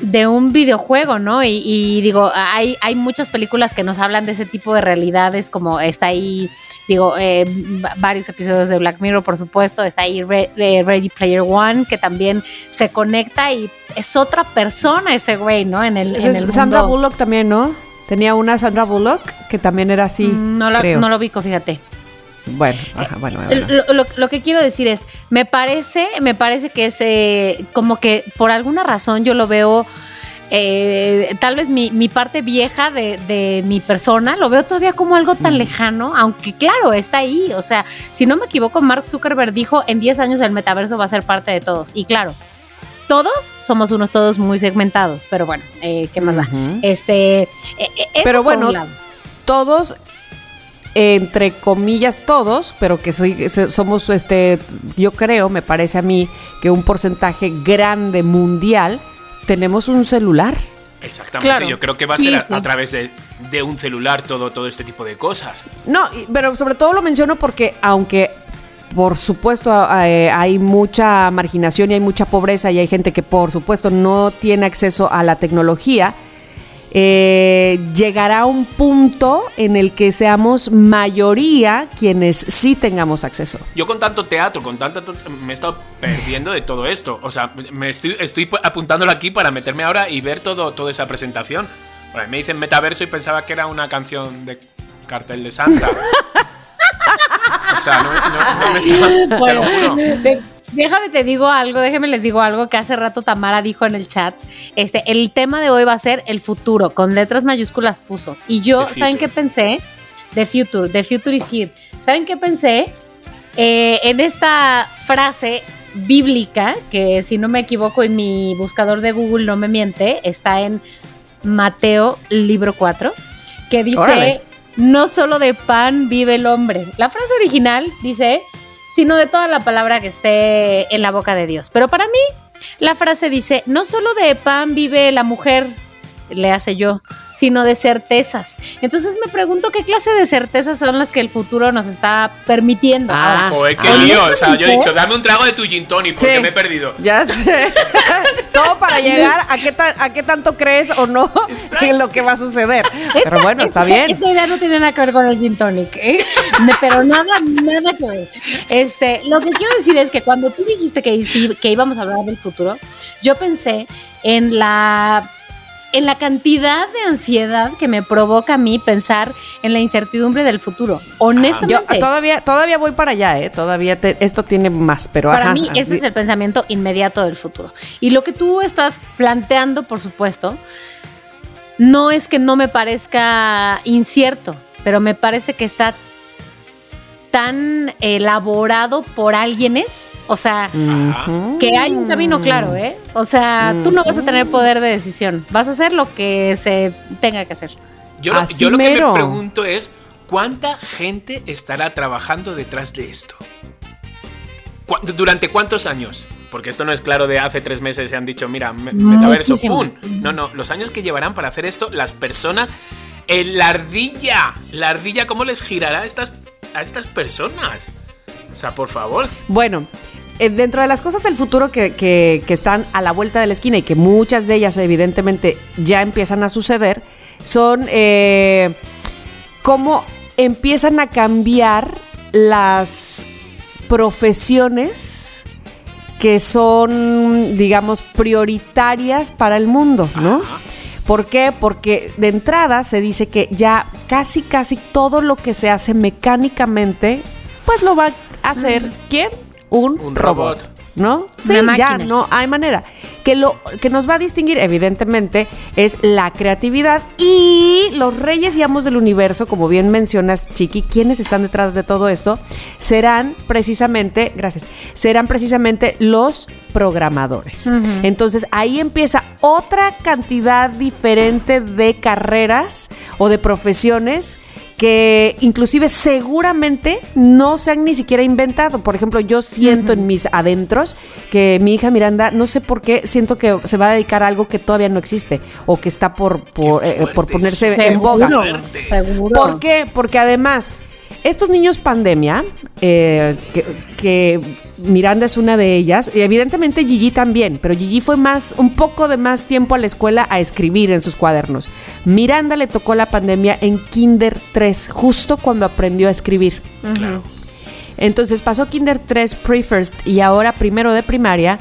de un videojuego, ¿no? Y, y digo, hay, hay muchas películas que nos hablan de ese tipo de realidades, como está ahí, digo, eh, va- varios episodios de Black Mirror, por supuesto, está ahí Re- eh, Ready Player One, que también se conecta y es otra persona ese güey, ¿no? En el, en Sandra. Bullock también, ¿no? Tenía una Sandra Bullock que también era así. Mm, No, la- creo. no lo ubico, fíjate. Bueno, ajá, bueno, bueno. Lo, lo- lo que quiero decir es, me parece, me parece que es eh, como que por alguna razón yo lo veo, eh, tal vez mi, mi parte vieja de, de mi persona, lo veo todavía como algo tan lejano, aunque claro, está ahí. O sea, si no me equivoco, Mark Zuckerberg dijo, en 10 años el metaverso va a ser parte de todos. Y claro, todos somos unos todos muy segmentados, pero bueno, eh, ¿qué más da? Este, eh, eh, Pero bueno. Todos, entre comillas, todos, pero que soy, somos, este, yo creo, me parece a mí, que un porcentaje grande mundial tenemos un celular. Exactamente, Claro. yo creo que va a Sí, ser a, sí. a través de, de un celular todo, todo este tipo de cosas. No, pero sobre todo lo menciono porque aunque por supuesto eh, hay mucha marginación y hay mucha pobreza y hay gente que por supuesto no tiene acceso a la tecnología, eh, llegará un punto en el que seamos mayoría quienes sí tengamos acceso. Yo con tanto teatro, con tanta... me he estado perdiendo de todo esto. O sea, me estoy, estoy apuntándolo aquí para meterme ahora y ver todo, toda esa presentación. Me dicen metaverso y pensaba que era una canción de cartel de Santa. o sea, no, no- no me estaba... Te lo Bueno, juro. de- déjame te digo algo, déjame les digo algo que hace rato Tamara dijo en el chat. Este, el tema de hoy va a ser el futuro, con letras mayúsculas puso. Y yo, ¿saben qué pensé? The future, the future is here. ¿Saben qué pensé? Eh, en esta frase bíblica, que si no me equivoco y mi buscador de Google no me miente, está en Mateo libro 4, que dice, Órale. No solo de pan vive el hombre. La frase original dice, sino de toda la palabra que esté en la boca de Dios. Pero para mí, la frase dice, no solo de pan vive la mujer, le hace yo, sino de certezas. Entonces me pregunto qué clase de certezas son las que el futuro nos está permitiendo. Ah. Ahora, Joder, qué Ah. lío. O sea, yo he dicho, dame un trago de tu gin tonic porque Sí. me he perdido. Ya sé. Todo para llegar a qué, ta- a qué tanto crees o no en lo que va a suceder. Pero bueno, está bien. Esta idea no tiene nada que ver con el gin tonic, ¿eh? Pero nada, nada que ver. Este, lo que quiero decir es que cuando tú dijiste que, que íbamos a hablar del futuro, yo pensé en la en la cantidad de ansiedad que me provoca a mí pensar en la incertidumbre del futuro. Honestamente. Yo todavía, todavía voy para allá, ¿eh? Todavía te- esto tiene más, pero Para ajá, mí, este así- es el pensamiento inmediato del futuro. Y lo que tú estás planteando, por supuesto, no es que no me parezca incierto, pero me parece que está tan elaborado por alguienes, o sea, que hay un camino claro, ¿eh? O sea, tú no vas a tener poder de decisión, vas a hacer lo que se tenga que hacer. Yo, lo- Así yo lo que me pregunto es, ¿cuánta gente estará trabajando detrás de esto? ¿Cu- ¿Durante cuántos años? porque esto no es claro de hace tres meses se han dicho, mira, metaverso, ¡pum! No, no, los años que llevarán para hacer esto, las personas. En la ardilla, la ardilla, ¿cómo les girará estas, a estas personas? O sea, por favor. Bueno, eh, dentro de las cosas del futuro que, que, que, están a la vuelta de la esquina y que muchas de ellas evidentemente ya empiezan a suceder, son eh, cómo empiezan a cambiar las profesiones que son, digamos, prioritarias para el mundo, ¿no? ¿Por qué? Porque de entrada se dice que ya casi, casi todo lo que se hace mecánicamente, pues lo va a hacer, ¿quién? Un, robot. ¿No? Sí, ya no hay manera. Que lo que nos va a distinguir, evidentemente, es la creatividad y los reyes y amos del universo, como bien mencionas, Chiqui, quienes están detrás de todo esto, serán precisamente, gracias, serán precisamente los programadores. Entonces ahí empieza otra cantidad diferente de carreras o de profesiones que inclusive seguramente no se han ni siquiera inventado. Por ejemplo, yo siento en mis adentros que mi hija Miranda, no sé por qué, siento que se va a dedicar a algo que todavía no existe o que está por, por, eh, ponerse en boga. ¿Por qué? Porque además, estos niños pandemia, eh, que Miranda es una de ellas, y evidentemente Gigi también, pero Gigi fue más, un poco de más tiempo a la escuela a escribir en sus cuadernos. Miranda le tocó la pandemia en Kinder 3, justo cuando aprendió a escribir. Entonces pasó Kinder 3 Pre-First y ahora primero de primaria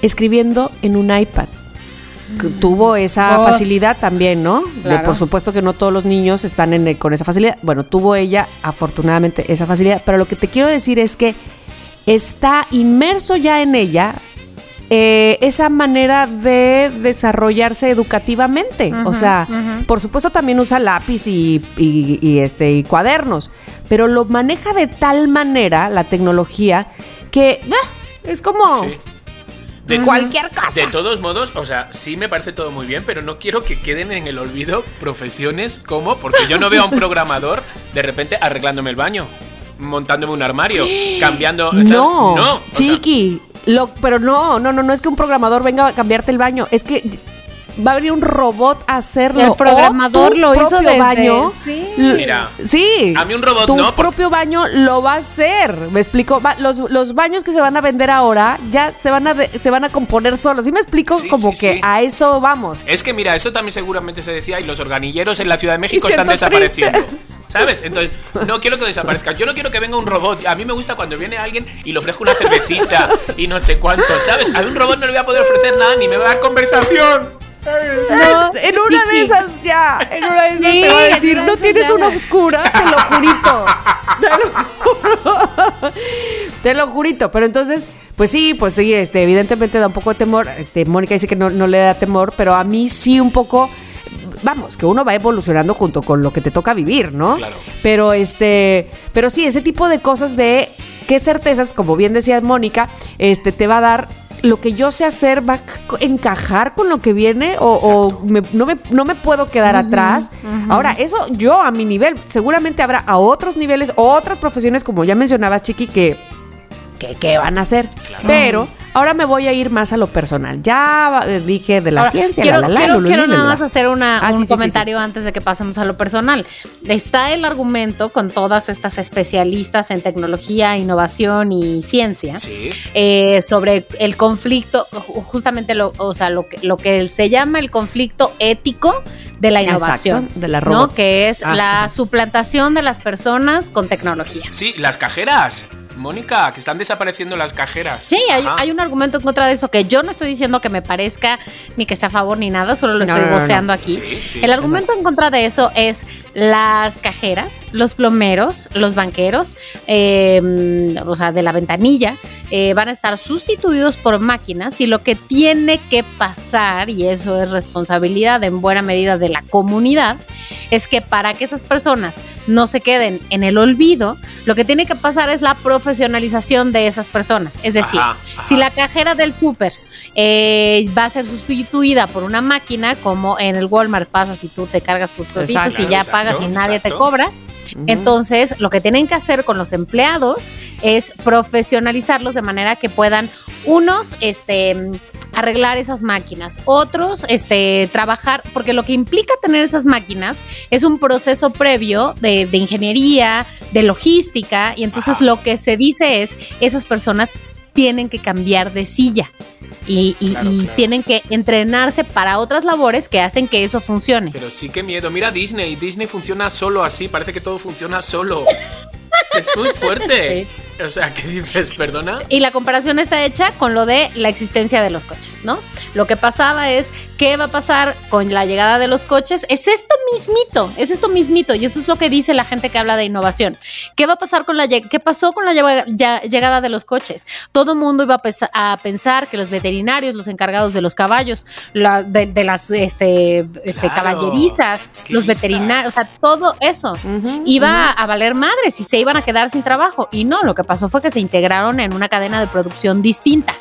escribiendo en un iPad. Tuvo esa facilidad también, ¿no? por supuesto que no todos los niños están con esa facilidad. Bueno, tuvo ella afortunadamente esa facilidad, pero lo que te quiero decir es que está inmerso ya en ella eh, esa manera de desarrollarse educativamente. o sea, por supuesto también usa lápiz y, este, y cuadernos, pero lo maneja de tal manera la tecnología que ah, es como... De cualquier cosa. De todos modos, o sea, sí me parece todo muy bien, pero no quiero que queden en el olvido profesiones como, porque yo no veo a un programador de repente arreglándome el baño montándome un armario, cambiando. No, no chiqui. lo, pero no, no, no, no es que un programador venga a cambiarte el baño, es que va a venir un robot a hacerlo. El programador lo hizo desde, baño. Sí. Mira. Sí. A mí un robot tu no. propio baño lo va a hacer. Me explico. los, los, baños que se van a vender ahora ya se van a se van a componer solos. ¿Sí me explico? Como que a eso vamos. Es que mira, eso también seguramente se decía y los organilleros en la Ciudad de México están desapareciendo. ¿Sabes? Entonces, no quiero que desaparezca. Yo no quiero que venga un robot. A mí me gusta cuando viene alguien y le ofrezco una cervecita y no sé cuánto, ¿sabes? A un robot no le voy a poder ofrecer nada ni me va a dar conversación. En una de esas ya, en una de esas te va a decir, no tienes una oscura, te lo jurito. Te lo juro. Te lo jurito. Pero entonces, pues sí, pues sí, este, evidentemente da un poco de temor. Este, Mónica dice que no, no le da temor, pero a mí sí un poco vamos, que uno va evolucionando junto con lo que te toca vivir, ¿no? Claro. Pero este, pero sí, ese tipo de cosas de qué certezas, como bien decía Mónica, este te va a dar lo que yo sé hacer va a encajar con lo que viene o, no, me, puedo quedar atrás. Ahora, eso yo a mi nivel, seguramente habrá a otros niveles, otras profesiones, como ya mencionabas, Chiqui, que, que, van a hacer. Pero Ahora me voy a ir más a lo personal. Ya eh, dije de la ciencia. Quiero, quiero, nada más hacer una, ah, un comentario antes de que pasemos a lo personal. Está el argumento con todas estas especialistas en tecnología, innovación y ciencia eh, sobre el conflicto, justamente lo, o sea, lo que, lo que se llama el conflicto ético de la innovación, de la ¿no? Que es ah, la suplantación de las personas con tecnología. Sí, las cajeras. Mónica, que están desapareciendo las cajeras. Sí, hay, un argumento en contra de eso que yo no estoy diciendo que me parezca ni que esté a favor ni nada, solo lo estoy voceando aquí. El argumento en contra de eso es las cajeras, los plomeros, los banqueros, em, o sea, de la ventanilla, eh, van a estar sustituidos por máquinas y lo que tiene que pasar, y eso es responsabilidad en buena medida de la comunidad, es que para que esas personas no se queden en el olvido, lo que tiene que pasar es la profesionalización de esas personas. Es decir, si la cajera del súper eh, va a ser sustituida por una máquina, como en el Walmart pasa si tú te cargas tus cositas y ya pagas y nadie te cobra. Entonces, lo que tienen que hacer con los empleados es profesionalizarlos de manera que puedan Unos, este arreglar esas máquinas, otros este, trabajar, porque lo que implica tener esas máquinas es un proceso previo de, de ingeniería, de logística, y entonces lo que se dice es, esas personas tienen que cambiar de silla. Y, y- Claro, y claro. tienen que entrenarse para otras labores que hacen que eso funcione. Pero sí que miedo. Mira Disney. Disney funciona solo así. Parece que todo funciona solo. es muy fuerte. O sea, ¿qué dices? ¿Perdona? Y la comparación está hecha con lo de la existencia de los coches, ¿no? Lo que pasaba es, ¿qué va a pasar con la llegada de los coches? Es esto mismito, es esto mismito, y eso es lo que dice la gente que habla de innovación. ¿Qué va a pasar con la qué pasó con la llegada de los coches? Todo mundo iba a, pensar que los veterinarios, los encargados de los caballos, la- de, de las este, este, Claro. caballerizas, los lista. veterinarios, o sea, todo eso iba a valer madres y se iban a quedar sin trabajo. Y no, lo que pasó fue que se integraron en una cadena de producción distinta.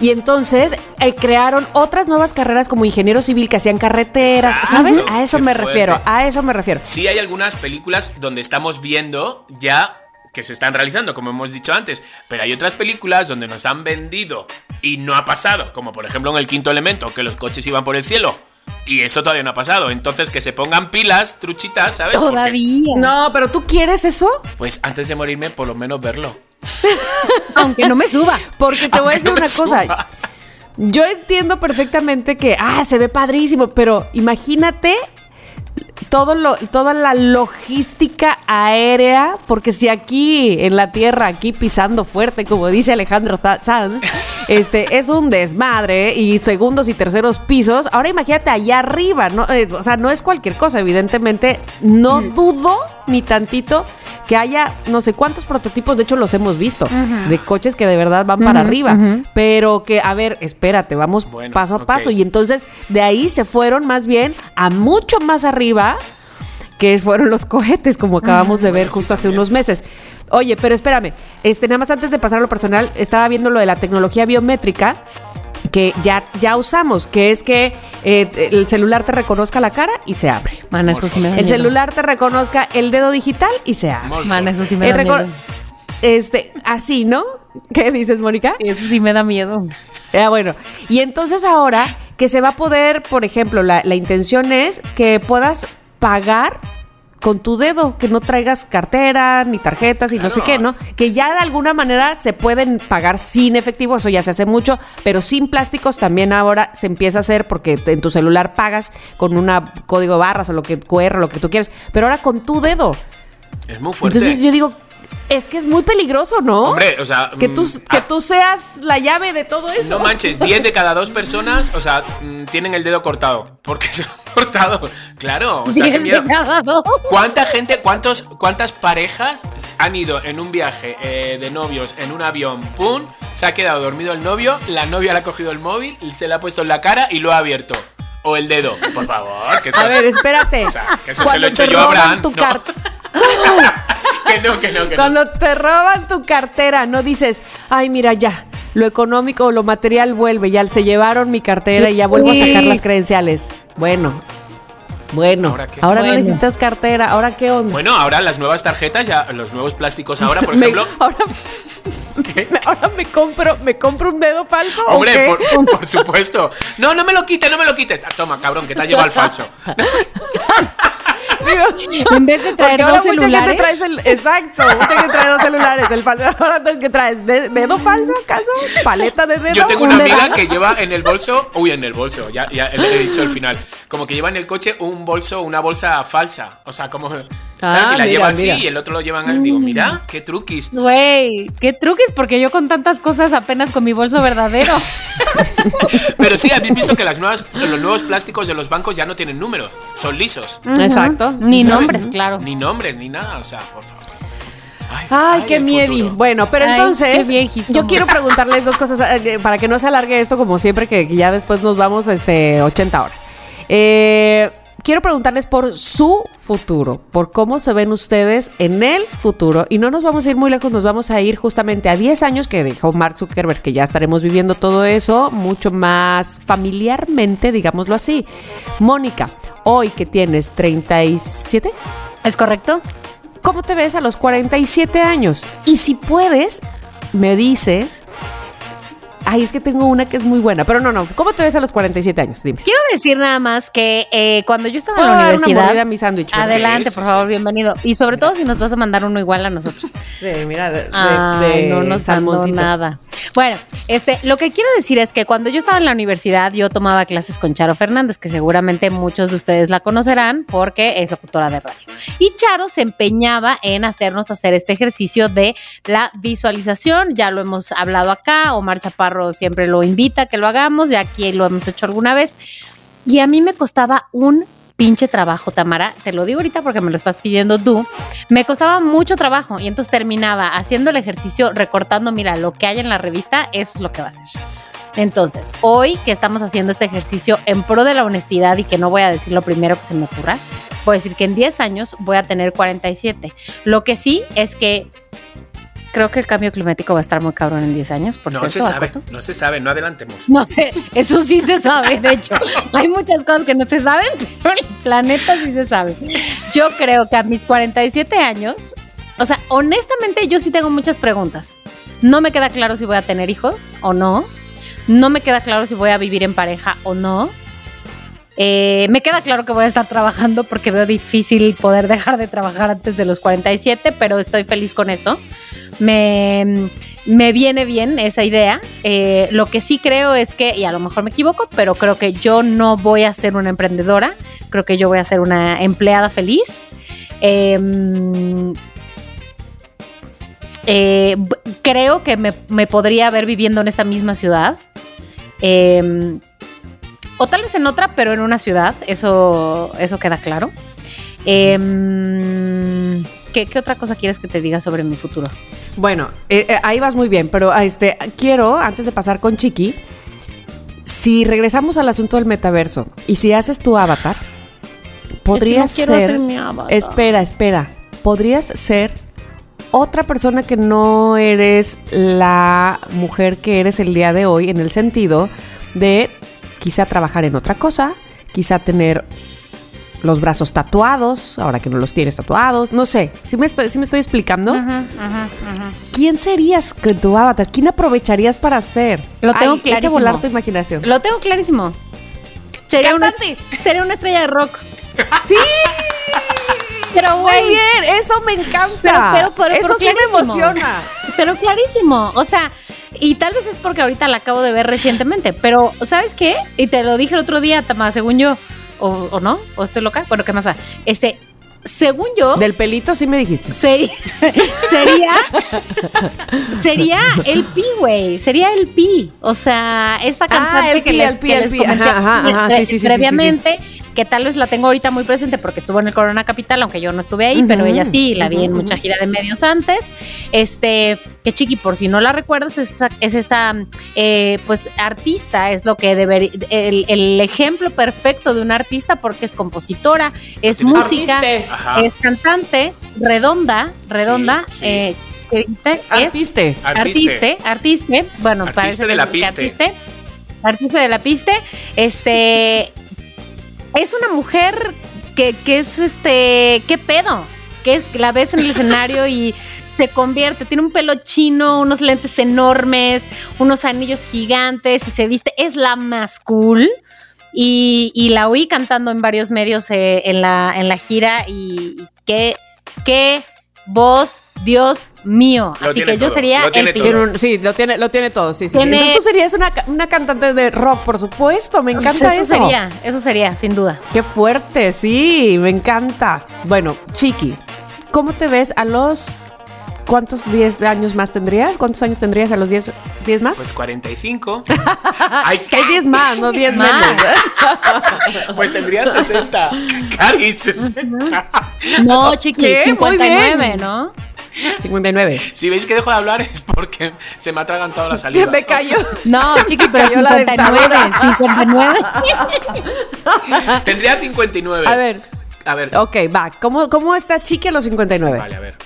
Y entonces eh, crearon otras nuevas carreras como ingeniero civil que hacían carreteras. ¿sabes? A eso Qué me fuerte. refiero, a eso me refiero. Sí hay algunas películas donde estamos viendo ya que se están realizando, como hemos dicho antes, pero hay otras películas donde nos han vendido y no ha pasado, como por ejemplo en El Quinto Elemento, que los coches iban por el cielo. Y eso todavía no ha pasado. Entonces que se pongan pilas, truchitas, ¿sabes? Porque, Todavía. No, pero tú quieres eso? pues antes de morirme, por lo menos verlo. Aunque no me suba. Porque te voy a decir una cosa. suba. Yo entiendo perfectamente que, ah, se ve padrísimo, pero imagínate todo lo, toda la logística aérea, porque si aquí en la tierra, aquí pisando fuerte, como dice Alejandro Sanz, este, es un desmadre y segundos y terceros pisos, ahora imagínate allá arriba, ¿no? Eh, o sea, no es cualquier cosa, evidentemente, no dudo ni tantito que haya no sé cuántos prototipos, de hecho los hemos visto, de coches que de verdad van para arriba, pero que, a ver, espérate, vamos Bueno, paso a paso. Y entonces de ahí se fueron más bien a mucho más arriba, que fueron los cohetes, como acabamos de ver Bueno, sí, justo hace también. unos meses. Oye, pero espérame, este, nada más antes de pasar a lo personal, estaba viendo lo de la tecnología biométrica que ya, ya usamos, que es que eh, el celular te reconozca la cara y se abre. Mana, eso sí me da El miedo. celular te reconozca el dedo digital y se abre. Mana, eso sí me El da miedo. este, así, ¿no? ¿Qué dices, Mónica? Eso sí me da miedo. Ah, bueno, y entonces ahora que se va a poder, por ejemplo, la, la intención es que puedas pagar con tu dedo, que no traigas cartera ni tarjetas y no sé qué, ¿no? Que ya de alguna manera se pueden pagar sin efectivo, eso ya se hace mucho, pero sin plásticos también ahora se empieza a hacer porque en tu celular pagas con un código de barras o lo que QR, lo que tú quieres, pero ahora con tu dedo. Es muy fuerte. Entonces yo digo, es que es muy peligroso, ¿no? Hombre, o sea, que mm, tú, que ah, tú seas la llave de todo eso. No manches, 10 de cada dos personas, o sea, mm, tienen el dedo cortado. Porque se lo han cortado. Claro, o sea, qué Diez miedo. de cada dos. ¿Cuánta gente, cuántos, cuántas parejas han ido en un viaje eh, de novios en un avión? ¡Pum! Se ha quedado dormido el novio, la novia le ha cogido el móvil, se le ha puesto en la cara y lo ha abierto. O el dedo, por favor. Que eso, A ver, espérate. O sea, que eso se lo he hecho yo a Abraham, tu no. que no, que no, que no. Cuando te roban tu cartera, no dices, ay, mira, ya, lo económico o lo material vuelve, ya se llevaron mi cartera y ya vuelvo a sacar las credenciales. Bueno, bueno, ¿Ahora qué? ahora no necesitas cartera, ahora qué onda. Bueno, ahora las nuevas tarjetas, ya los nuevos plásticos ahora, por Me- ejemplo. ahora, me, ahora me compro, me compro un dedo falso. ¿o Hombre, qué? por, por supuesto. No, no me lo quites, no me lo quites. Ah, toma, cabrón, que te ha llevado al falso. En vez de traer dos mucha celulares. gente trae cel- exacto, mucha gente trae dos celulares. El ahora tengo que traer de- dedo falso, ¿acaso? Paleta de dedo. Yo tengo un una amiga que lleva en el bolso, uy, en el bolso, ya, ya le he dicho al final, como que lleva en el coche un bolso, una bolsa falsa, o sea, como, ¿sabes? Ah, la mira, lleva así mira. y el otro lo llevan, digo, mira, qué truquis. Güey, qué truques, porque yo con tantas cosas apenas con mi bolso verdadero. Pero sí, habéis visto que las nuevas, los nuevos plásticos de los bancos ya no tienen números, son lisos. Exacto. Ni ¿sabes? nombres, claro. Ni nombres, ni nada, o sea, por favor. Ay, qué miedo. Bueno, pero Ay, entonces, yo quiero preguntarles dos cosas eh, para que no se alargue esto como siempre, que, que ya después nos vamos este, 80 horas. Eh, quiero preguntarles por su futuro, por cómo se ven ustedes en el futuro. Y no nos vamos a ir muy lejos, nos vamos a ir justamente a 10 años que dijo Mark Zuckerberg, que ya estaremos viviendo todo eso mucho más familiarmente, digámoslo así. Mónica, hoy que tienes 37, ¿Es correcto? ¿Cómo te ves a los 47 años? Y si puedes, me dices Ay, es que tengo una que es muy buena, pero no, no. ¿Cómo te ves a los 47 años? Dime. Quiero decir nada más que eh, cuando yo estaba en ¿Puedo la dar una universidad. mordida a mi sándwich? Adelante, Sí, por sí, favor, sí. bienvenido. Y sobre todo si nos vas a mandar uno igual a nosotros. Sí, mira, de, de- Ay, de no nos mandó salmoncito. nada. Bueno, este, lo que quiero decir es que cuando yo estaba en la universidad, yo tomaba clases con Charo Fernández, que seguramente muchos de ustedes la conocerán porque es locutora de radio. Y Charo se empeñaba en hacernos hacer este ejercicio de la visualización. Ya lo hemos hablado acá. Omar Chaparro siempre lo invita a que lo hagamos. Y aquí lo hemos hecho alguna vez. Y a mí me costaba un pinche trabajo, Tamara. Te lo digo ahorita porque me lo estás pidiendo tú. Me costaba mucho trabajo y entonces terminaba haciendo el ejercicio, recortando, mira, lo que hay en la revista, eso es lo que va a hacer. Entonces, hoy que estamos haciendo este ejercicio en pro de la honestidad y que no voy a decir lo primero que se me ocurra, voy decir que en 10 años voy a tener 47. Lo que sí es que creo que el cambio climático va a estar muy cabrón en 10 años, por No cierto. se sabe, Acuerdo. no se sabe, no adelantemos. No sé, eso sí se sabe, de hecho. Hay muchas cosas que no se saben, pero el planeta sí se sabe. Yo creo que a mis 47 años, o sea, honestamente yo sí tengo muchas preguntas. No me queda claro si voy a tener hijos o no. No me queda claro si voy a vivir en pareja o no. Eh, me queda claro que voy a estar trabajando porque veo difícil poder dejar de trabajar antes de los 47, pero estoy feliz con eso. Me, me viene bien esa idea. Eh, lo que sí creo es que, y a lo mejor me equivoco, pero creo que yo no voy a ser una emprendedora, creo que yo voy a ser una empleada feliz. Em, eh, creo que me, me podría ver viviendo en esta misma ciudad. Em, o tal vez en otra, pero en una ciudad. Eso, eso queda claro. Em, ¿qué, qué otra cosa quieres que te diga sobre mi futuro? Bueno, eh, eh, ahí vas muy bien, pero ah, este, quiero, antes de pasar con Chiqui, si regresamos al asunto del metaverso y si haces tu avatar, podrías quiero ser. hacer mi avatar. Espera, espera. Podrías ser otra persona que no eres la mujer que eres el día de hoy, en el sentido de quizá trabajar en otra cosa, quizá tener los brazos tatuados, ahora que no los tienes tatuados, no sé, si me estoy, sí me estoy explicando. ¿Quién serías con tu avatar? ¿Quién aprovecharías para ser? Lo tengo Ay, Echa a clarísimo. volar tu imaginación. Lo tengo clarísimo. Sería una, sería una estrella de rock. ¡Sí! Pero, Muy güey. bien, eso me encanta. Pero, pero, pero, eso pero sí me emociona. Pero clarísimo. O sea, y tal vez es porque ahorita la acabo de ver recientemente. Pero, ¿sabes qué? Y te lo dije el otro día, Tama, según yo. O, o no, o estoy loca. Bueno, ¿qué más da? Este, según yo. Del pelito sí me dijiste. Sería, sería, sería el Pi, güey. Sería el Pi. O sea, esta cantante Ah, el que Pi, les, el Pi, que el les Pi. comenté Ajá, ajá, ajá. pre- Sí, sí, sí, sí, sí, sí. previamente, que tal vez la tengo ahorita muy presente porque estuvo en el Corona Capital, aunque yo no estuve ahí, pero ella sí, la vi en mucha gira de medios antes. Este, que chiqui, por si no la recuerdas, es esa, es esa eh, pues, artista, es lo que debería, el, el ejemplo perfecto de una artista porque es compositora, es música, Artiste. Es cantante, redonda, redonda, Sí, sí. eh, ¿qué dijiste? Artiste. artiste, artiste, bueno, Artiste parece de la piste. artiste, artiste de la piste, este, es una mujer que, que es este, qué pedo, que es, la ves en el escenario y se convierte, tiene un pelo chino, unos lentes enormes, unos anillos gigantes y se viste, es la más cool. Y, la oí cantando en varios medios eh, en, la, en la gira y, y qué, qué voz, Dios mío. Lo Así que yo sería lo tiene el. Tiene un- sí, lo tiene, lo tiene todo, sí, sí. sí. Tiene- Entonces tú serías una, una cantante de rock, por supuesto. Me encanta Pues eso eso. sería, eso sería, sin duda. Qué fuerte, sí, me encanta. Bueno, Chiqui, ¿cómo te ves a los... ¿Cuántos 10 años más tendrías? ¿Cuántos años tendrías a los 10, 10 más? Pues 45. Ay, Hay 10 más, no 10 Más. menos. Pues tendría 60. Cari, 60. No, chiqui, ¿Qué? Muy 59, bien. ¿no? 59. Si veis que dejo de hablar es porque se me ha atragantado la saliva. Se me cayó. No, chiqui, pero cayó la 59, dentadura. 59. Tendría 59. A ver, A ver. ok, va. ¿Cómo, cómo está Chiqui a los 59? Vale, a ver.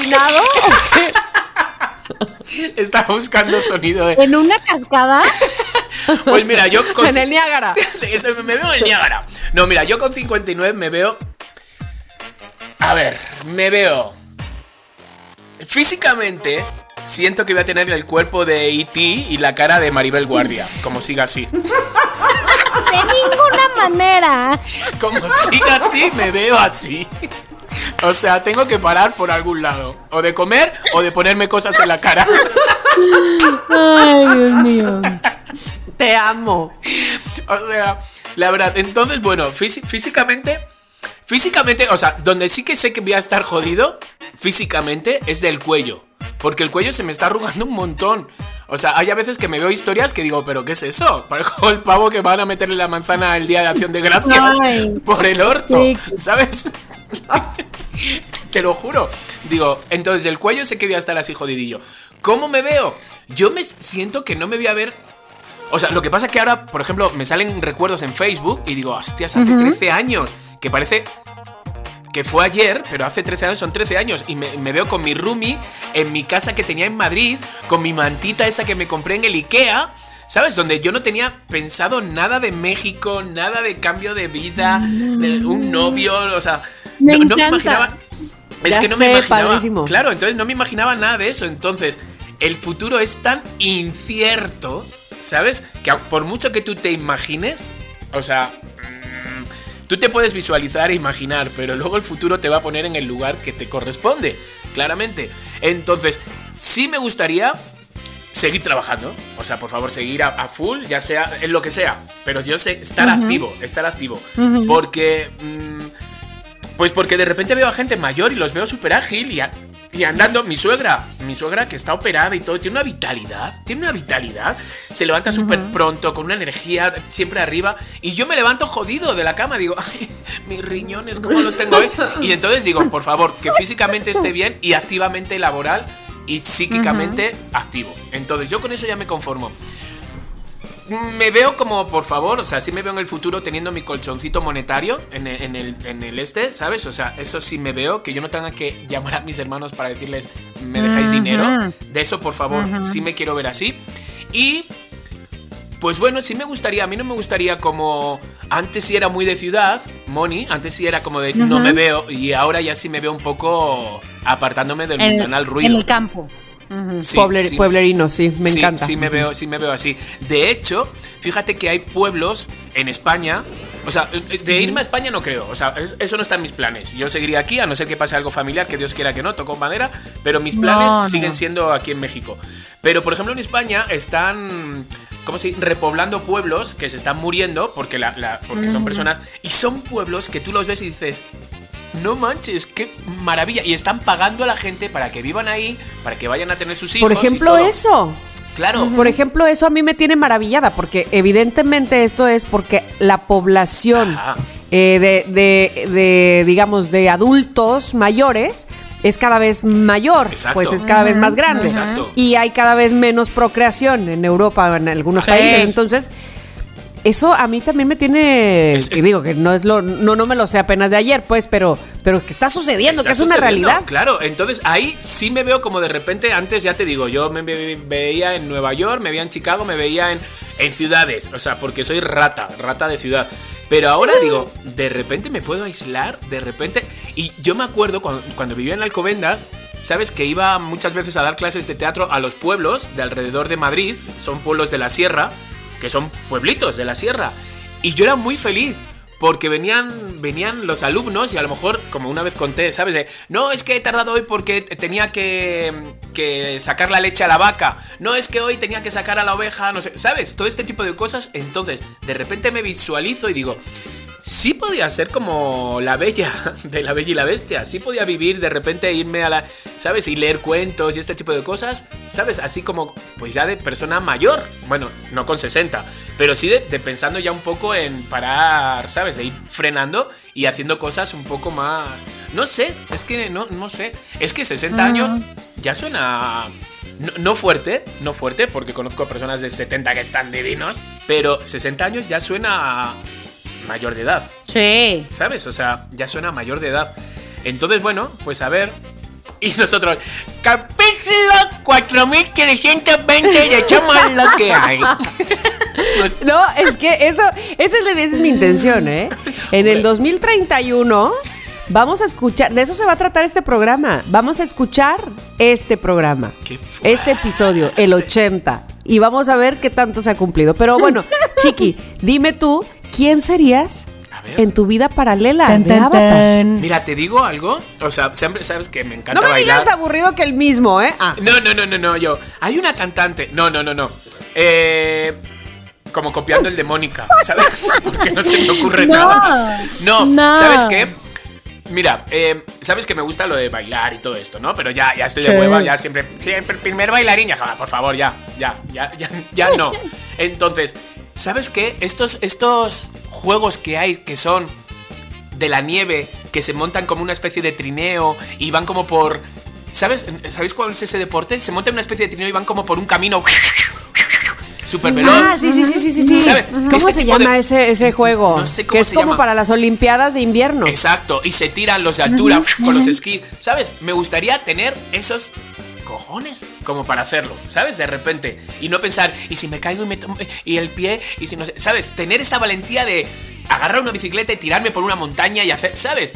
¿Orinado? Estaba buscando sonido de. En una cascada. Pues mira, yo con. En el Niágara. Me veo en el Niágara. No, mira, yo con 59 me veo. A ver, me veo. Físicamente, siento que voy a tener el cuerpo de E.T. y la cara de Maribel Guardia, como siga así. De ninguna manera. Como siga así, me veo así. O sea, tengo que parar por algún lado. O de comer o de ponerme cosas en la cara. Ay, Dios mío. Te amo. O sea, la verdad. Entonces, bueno, físi- físicamente. Físicamente, o sea, donde sí que sé que voy a estar jodido físicamente es del cuello. Porque el cuello se me está arrugando un montón. O sea, hay a veces que me veo historias que digo, ¿pero qué es eso? Parezco el pavo que van a meterle la manzana el día de acción de gracias Ay. por el orto. Sí. ¿Sabes? Te lo juro. Digo, entonces el cuello sé que voy a estar así jodidillo. ¿Cómo me veo? Yo me siento que no me voy a ver. O sea, lo que pasa es que ahora, por ejemplo, me salen recuerdos en Facebook y digo, hostias, hace 13 años. Que parece que fue ayer, pero hace 13 años son 13 años. Y me, me veo con mi roomie en mi casa que tenía en Madrid, con mi mantita esa que me compré en el IKEA. ¿Sabes? Donde yo no tenía pensado nada de México, nada de cambio de vida, de un novio, o sea, Me no, no me imaginaba. Es Ya que no me imaginaba. padrísimo. Claro, entonces no me imaginaba nada de eso. Entonces, el futuro es tan incierto, ¿sabes? Que por mucho que tú te imagines, o sea, mm, tú te puedes visualizar e imaginar, pero luego el futuro te va a poner en el lugar que te corresponde, claramente. Entonces, sí me gustaría seguir trabajando. O sea, por favor, seguir a, a full, ya sea en lo que sea. Pero yo sé estar activo, estar activo. Porque. mm, pues porque de repente veo a gente mayor y los veo súper ágil y, a- y andando. Mi suegra, mi suegra que está operada y todo, tiene una vitalidad. Tiene una vitalidad. Se levanta súper pronto, con una energía siempre arriba. Y yo me levanto jodido de la cama. Digo, ay, mis riñones, ¿cómo los tengo hoy? Y entonces digo, por favor, que físicamente esté bien y activamente laboral y psíquicamente activo. Entonces yo con eso ya me conformo. Me veo como, por favor, o sea, sí me veo en el futuro teniendo mi colchoncito monetario en el, en el, en el este, ¿sabes? O sea, eso sí me veo, que yo no tenga que llamar a mis hermanos para decirles, me dejáis dinero. De eso, por favor, sí me quiero ver así. Y, pues bueno, sí me gustaría, a mí no me gustaría como, antes sí era muy de ciudad, Moni, antes sí era como de, no me veo, y ahora ya sí me veo un poco apartándome del En, mundanal ruido. en el campo. Sí, Puebler- sí. Pueblerino, sí, me Sí, encanta. Sí me, veo, sí me veo así. De hecho, fíjate que hay pueblos en España. O sea, de irme a España no creo. O sea, es- eso no está en mis planes. Yo seguiría aquí, a no ser que pase algo familiar, que Dios quiera que no, toco madera. Pero mis planes no. siguen siendo aquí en México. Pero, por ejemplo, en España están. ¿Cómo se dice? Repoblando pueblos que se están muriendo porque, la, la- porque son personas. Y son pueblos que tú los ves y dices. No manches, qué maravilla. Y están pagando a la gente para que vivan ahí, para que vayan a tener sus hijos. Por y ejemplo, todo. eso. Claro. Por ejemplo, eso a mí me tiene maravillada, porque evidentemente esto es porque la población eh, de, de- de, digamos, de adultos mayores es cada vez mayor, Exacto. pues es cada vez más grande. Exacto. Y hay cada vez menos procreación en Europa, en algunos Así países. es. Entonces, eso a mí también me tiene, Es- es- digo que no es lo, no, no me lo sé apenas de ayer, pues, pero, pero que está sucediendo, Está que es una realidad. Claro, entonces ahí sí me veo como de repente, antes ya te digo, yo me ve- veía en Nueva York, me veía en Chicago, me veía en, en ciudades, o sea, porque soy rata, rata de ciudad. Pero ahora digo, de repente me puedo aislar, de repente... Y yo me acuerdo cuando, cuando vivía en Alcobendas, sabes que iba muchas veces a dar clases de teatro a los pueblos de alrededor de Madrid, son pueblos de la sierra, que son pueblitos de la sierra. Y yo era muy feliz. Porque venían, venían los alumnos y a lo mejor, como una vez conté, ¿sabes? No, es que he tardado hoy porque tenía que, que sacar la leche a la vaca. No, es que hoy tenía que sacar a la oveja, no sé, ¿sabes? Todo este tipo de cosas. Entonces, de repente me visualizo y digo, sí podía ser como la bella de la bella y la bestia. Sí podía vivir de repente irme a la, ¿sabes? Y leer cuentos y este tipo de cosas, ¿sabes? Así como, pues ya de persona mayor. Bueno, no con 60, pero sí de, de pensando ya un poco en parar, ¿sabes? De ir frenando y haciendo cosas un poco más... No sé, es que no, no sé. Es que 60 años ya suena... No, no fuerte, no fuerte, porque conozco a personas de 70 que están divinos, pero 60 años ya suena mayor de edad. Sí. ¿Sabes? O sea, ya suena mayor de edad. Entonces, bueno, pues a ver. Y nosotros, capítulo 4320 y echamos lo que hay. Nos- No, es que eso, esa es, mi intención, ¿eh? En el 2031 Vamos a escuchar, de eso se va a tratar este programa. Vamos a escuchar este programa, este episodio, el 80. Y vamos a ver qué tanto se ha cumplido. Pero bueno, Chiqui, dime tú, ¿quién serías en tu vida paralela Tan, de tan, Avatar? tan. Mira, te digo algo. O sea, siempre sabes que me encanta No me bailar. digas aburrido que el mismo, ¿eh? Ah. No, no, no, no, no, yo. Hay una cantante. No, no, no, no. Eh, como copiando el de Mónica, ¿sabes? Porque no se me ocurre No, nada. No, no. ¿sabes qué? Mira, eh, sabes que me gusta lo de bailar y todo esto, ¿no? Pero ya, ya estoy de Sí. hueva, ya siempre, siempre, primer bailarín, ya, por favor, ya, ya, ya, ya, ya no. Entonces, ¿sabes qué? Estos, estos juegos que hay que son de la nieve, que se montan como una especie de trineo y van como por. ¿Sabes? ¿Sabéis cuál es ese deporte? Se monta en una especie de trineo y van como por un camino super veloz. Ah, sí, sí, sí, sí, sí. ¿Cómo Este se llama de- ese, ese juego? No sé cómo que es se como llama. para las Olimpiadas de invierno. Exacto, y se tiran los de altura con los esquís. ¿Sabes? Me gustaría tener esos cojones como para hacerlo, ¿sabes? De repente. Y no pensar, y si me caigo y me tomo- y el pie, y si no sé, ¿sabes? Tener esa valentía de agarrar una bicicleta y tirarme por una montaña y hacer, ¿sabes?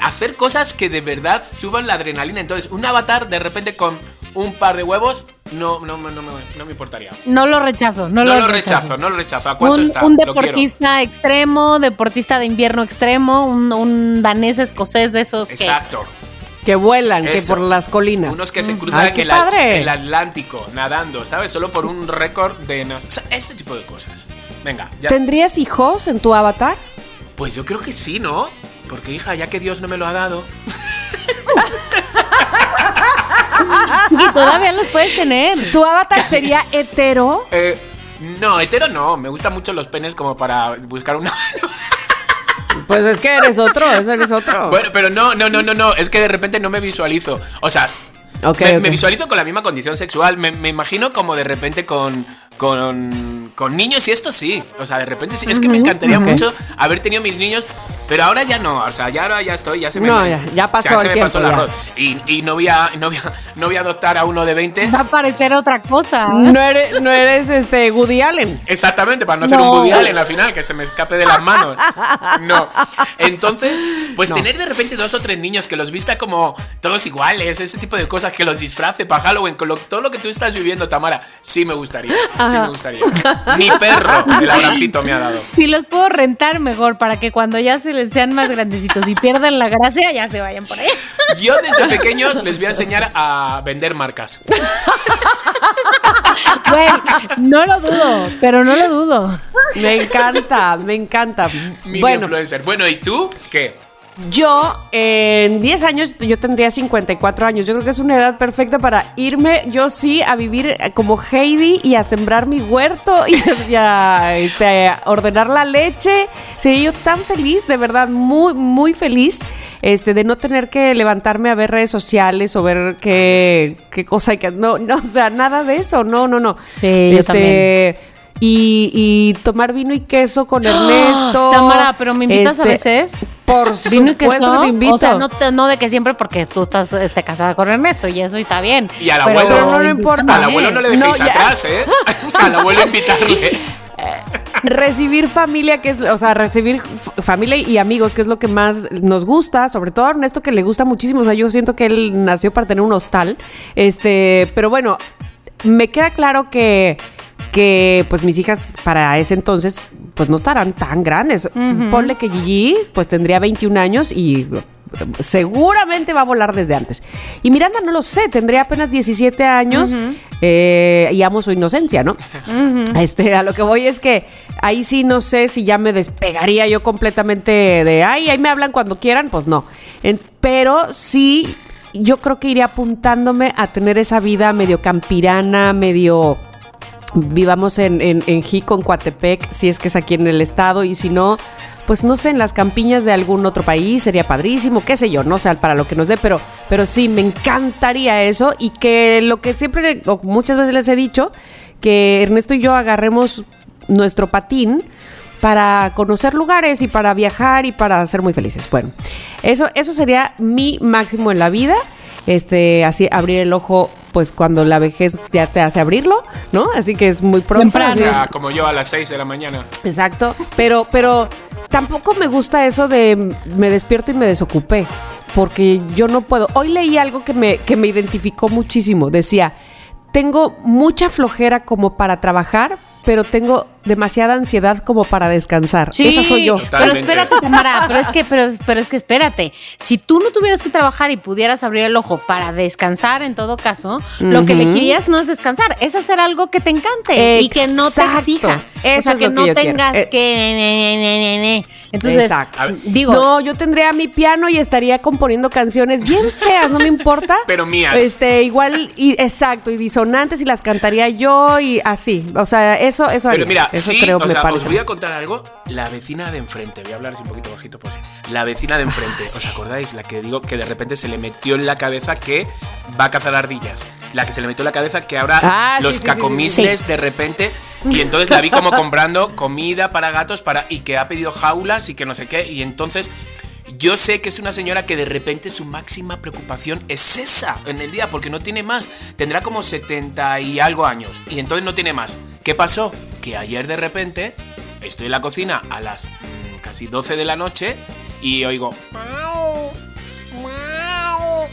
Hacer cosas que de verdad suban la adrenalina. Entonces, un avatar de repente con un par de huevos, no, no, no, no, me- no me importaría. No lo rechazo, no, No, lo, lo rechazo, no lo rechazo. ¿A cuánto Un, está? un Lo deportista extremo, deportista de invierno extremo, un, un danés escocés de esos Exacto. Que vuelan, que por las colinas. Unos que se cruzan Ay, qué el, padre. el Atlántico nadando, ¿sabes? Solo por un récord de... no- o sea, Ese tipo de cosas. Venga, ya. ¿Tendrías hijos en tu avatar? Pues yo creo que sí, ¿no? Porque, hija, ya que Dios no me lo ha dado... Y todavía los puedes tener. ¿Tu avatar sería hetero? Eh, no, hetero no. Me gustan mucho los penes como para buscar una... Pues es que eres otro, ese eres otro. bueno, pero no, no, no, no, no. Es que de repente no me visualizo. O sea... Ok, me, visualizo con la misma condición sexual. Me, me imagino como de repente con, con, con niños y esto sí. O sea, de repente sí. Es que me encantaría ok. mucho haber tenido mis niños. Pero ahora ya no. O sea, ya ahora ya estoy. Ya se me, No, ya- ya pasó o sea, se el me tiempo, pasó el arroz. Y, y no, voy a, no, voy a, no voy a adoptar a uno de 20. Va a parecer otra cosa. No eres, no eres este Woody Allen. Exactamente, para no ser No. un Woody Allen al final, que se me escape de las manos. No. Entonces, pues No. tener de repente dos o tres niños que los vista como todos iguales, ese tipo de cosas, que los disfrace para Halloween, con lo- todo lo que tú estás viviendo, Tamara, sí me gustaría. Sí me gustaría. Mi perro, el abracito me ha dado. Si los puedo rentar mejor para que cuando ya se les sean más grandecitos y pierdan la gracia, ya se vayan por ahí. Yo desde pequeños les voy a enseñar a vender marcas. Güey, no lo dudo, pero no lo dudo. Me encanta, me encanta. Mi bueno, influencer. Bueno, ¿y tú qué? Yo en 10 años, yo tendría 54 años. Yo creo que es una edad perfecta para irme, yo sí, a vivir eh, como Heidi y a sembrar mi huerto y, y a, este, a ordenar la leche. Sería yo tan feliz, de verdad, muy, muy feliz. Este, de no tener que levantarme a ver redes sociales o ver qué, qué cosa hay que. No, no, o sea, nada de eso. No, no, no. Sí, yo este, Y, y tomar vino y queso con Ernesto. Tamara, pero me invitas a Este, veces. Por Vino y supuesto queso. que te invito. O sea, no, de que siempre porque tú estás este, casada con Ernesto y eso y está bien. Y al Pero abuelo. no le importa. Al abuelo no le dejéis No, atrás, ¿eh? Al abuelo invitarle. recibir familia, que es, o sea, recibir familia y amigos, que es lo que más nos gusta, sobre todo a Ernesto que le gusta muchísimo, o sea, yo siento que él nació para tener un hostal, este, pero bueno, me queda claro que que pues mis hijas para ese entonces pues no estarán tan grandes. Ponle que Gigi pues tendría 21 años y seguramente va a volar desde antes. Y Miranda no lo sé, tendría apenas 17 años eh, y amo su inocencia, ¿no? Este, a lo que voy es que ahí sí no sé si ya me despegaría yo completamente de, ay, ahí me hablan cuando quieran, pues no. En- pero sí, yo creo que iría apuntándome a tener esa vida medio campirana, medio vivamos en, en, en Jico, en Coatepec, si es que es aquí en el estado, y si no, pues no sé, en las campiñas de algún otro país, sería padrísimo, qué sé yo, no sé, para lo que nos dé, pero, pero sí, me encantaría eso, y que lo que siempre, o muchas veces les he dicho, que Ernesto y yo agarremos nuestro patín para conocer lugares y para viajar y para ser muy felices. Bueno, eso, eso sería mi máximo en la vida. Este, así abrir el ojo, pues cuando la vejez ya te hace abrirlo, ¿no? Así que es muy pronto. O sea, como yo a las 6 de la mañana. Exacto. Pero, pero, tampoco me gusta eso de me despierto y me desocupé, porque yo no puedo. Hoy leí algo que me, que me identificó muchísimo. Decía, tengo mucha flojera como para trabajar, pero tengo demasiada ansiedad como para descansar. Sí, Esa soy yo. Pero espérate, Tamara, pero es que, pero, pero es que espérate. Si tú no tuvieras que trabajar y pudieras abrir el ojo para descansar, en todo caso, lo que elegirías no es descansar, es hacer algo que te encante y que no te exija. o Eso sea, es que lo que no yo quiero. tengas Eh, que. ne, ne, ne, ne, ne. Entonces, Exacto. Digo, no, yo tendría mi piano y estaría componiendo canciones bien feas, no me importa. Pero mías. Este, igual, y, exacto, y disonantes y las cantaría yo y así. O sea, eso, eso haría. Pero mira, eso sí, creo o sea, os voy a contar algo. La vecina de enfrente, voy a hablar así un poquito bajito por si. La vecina de enfrente, ¿os acordáis? La que digo que de repente se le metió en la cabeza que va a cazar ardillas. La que se le metió en la cabeza que ahora Ah, los sí, cacomisles de repente. Y entonces la vi como comprando comida para gatos para y que ha pedido jaulas y que no sé qué. Y entonces yo sé que es una señora que de repente su máxima preocupación es esa en el día, porque no tiene más. Tendrá como 70 y algo años. Y entonces no tiene más. ¿Qué pasó? Que ayer de repente estoy en la cocina a las casi 12 de la noche y oigo...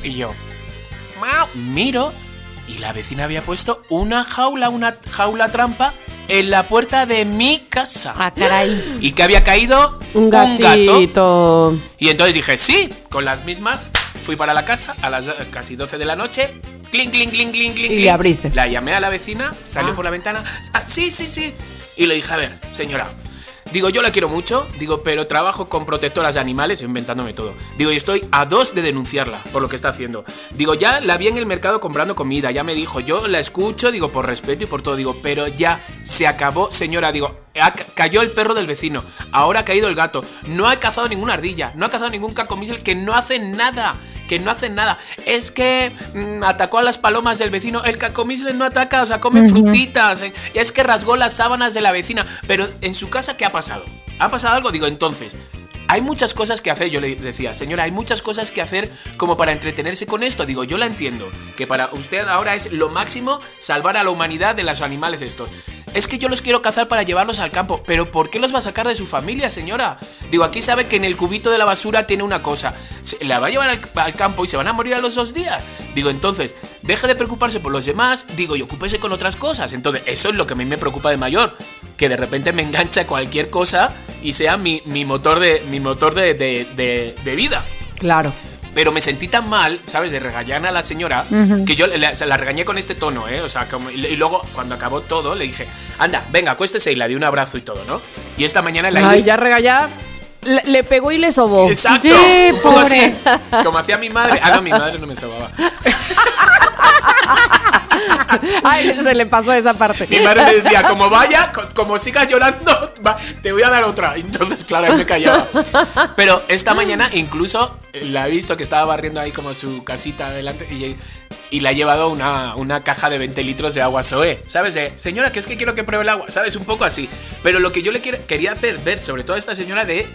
Y yo... Miro y la vecina había puesto una jaula, una jaula trampa en la puerta de mi casa. ah, caray. ¿Y que había caído? Un gato. gatito. Y entonces dije, sí, con las mismas. Fui para la casa a las eh, casi 12 de la noche. Clink, clink, clink, clink, clink. Y le abriste. La llamé a la vecina, salió Ah. por la ventana. "Ah, sí, sí, sí. Y le dije, a ver, señora. Digo, yo la quiero mucho, digo, pero trabajo con protectoras de animales, inventándome todo. Digo, y estoy a dos de denunciarla por lo que está haciendo. Digo, ya la vi en el mercado comprando comida, ya me dijo, yo la escucho, digo, por respeto y por todo, digo, pero ya se acabó, señora, digo, cayó el perro del vecino, ahora ha caído el gato, no ha cazado ninguna ardilla, no ha cazado ningún cacomisel que no hace nada. Que no hacen nada. Es que mm, atacó a las palomas del vecino. El cacomisle no ataca, o sea, come frutitas. eh, Es que rasgó las sábanas de la vecina. Pero en su casa, ¿qué ha pasado? ¿Ha pasado algo? Digo, entonces, hay muchas cosas que hacer, yo le decía, señora, hay muchas cosas que hacer como para entretenerse con esto. Digo, yo la entiendo, que para usted ahora es lo máximo salvar a la humanidad de los animales estos. Es que yo los quiero cazar para llevarlos al campo, pero ¿por qué los va a sacar de su familia, señora? Digo, aquí sabe que en el cubito de la basura tiene una cosa, se- la va a llevar al, al campo y se van a morir a los dos días. Digo, entonces, deje de preocuparse por los demás, digo, y ocúpese con otras cosas. Entonces, eso es lo que a mí me preocupa de mayor, que de repente me engancha cualquier cosa y sea mi, mi motor de mi motor de, de- de- de vida. Claro. Pero me sentí tan mal, ¿sabes? De regañar a la señora, que yo la, la regañé con este tono, ¿eh? O sea, como- y, luego cuando acabó todo, le dije, anda, venga, acuéstese y le di un abrazo y todo, ¿no? Y esta mañana la Ay, ya regañada. Le, le pegó y le sobó. Exacto. Pobre. así, como hacía mi madre. Ah, no, mi madre no me sobaba. Ay, se le pasó esa parte. Mi madre me decía, como vaya, co- como sigas llorando, te voy a dar otra. Entonces, claro, él me callaba. Pero esta mañana incluso eh, la he visto que estaba barriendo ahí como su casita adelante y, y le ha llevado una, una caja de 20 litros de agua Zoe. ¿Sabes? Señora, que es que quiero que pruebe el agua. ¿Sabes? Un poco así. Pero lo que yo le quería hacer ver, sobre todo a esta señora, de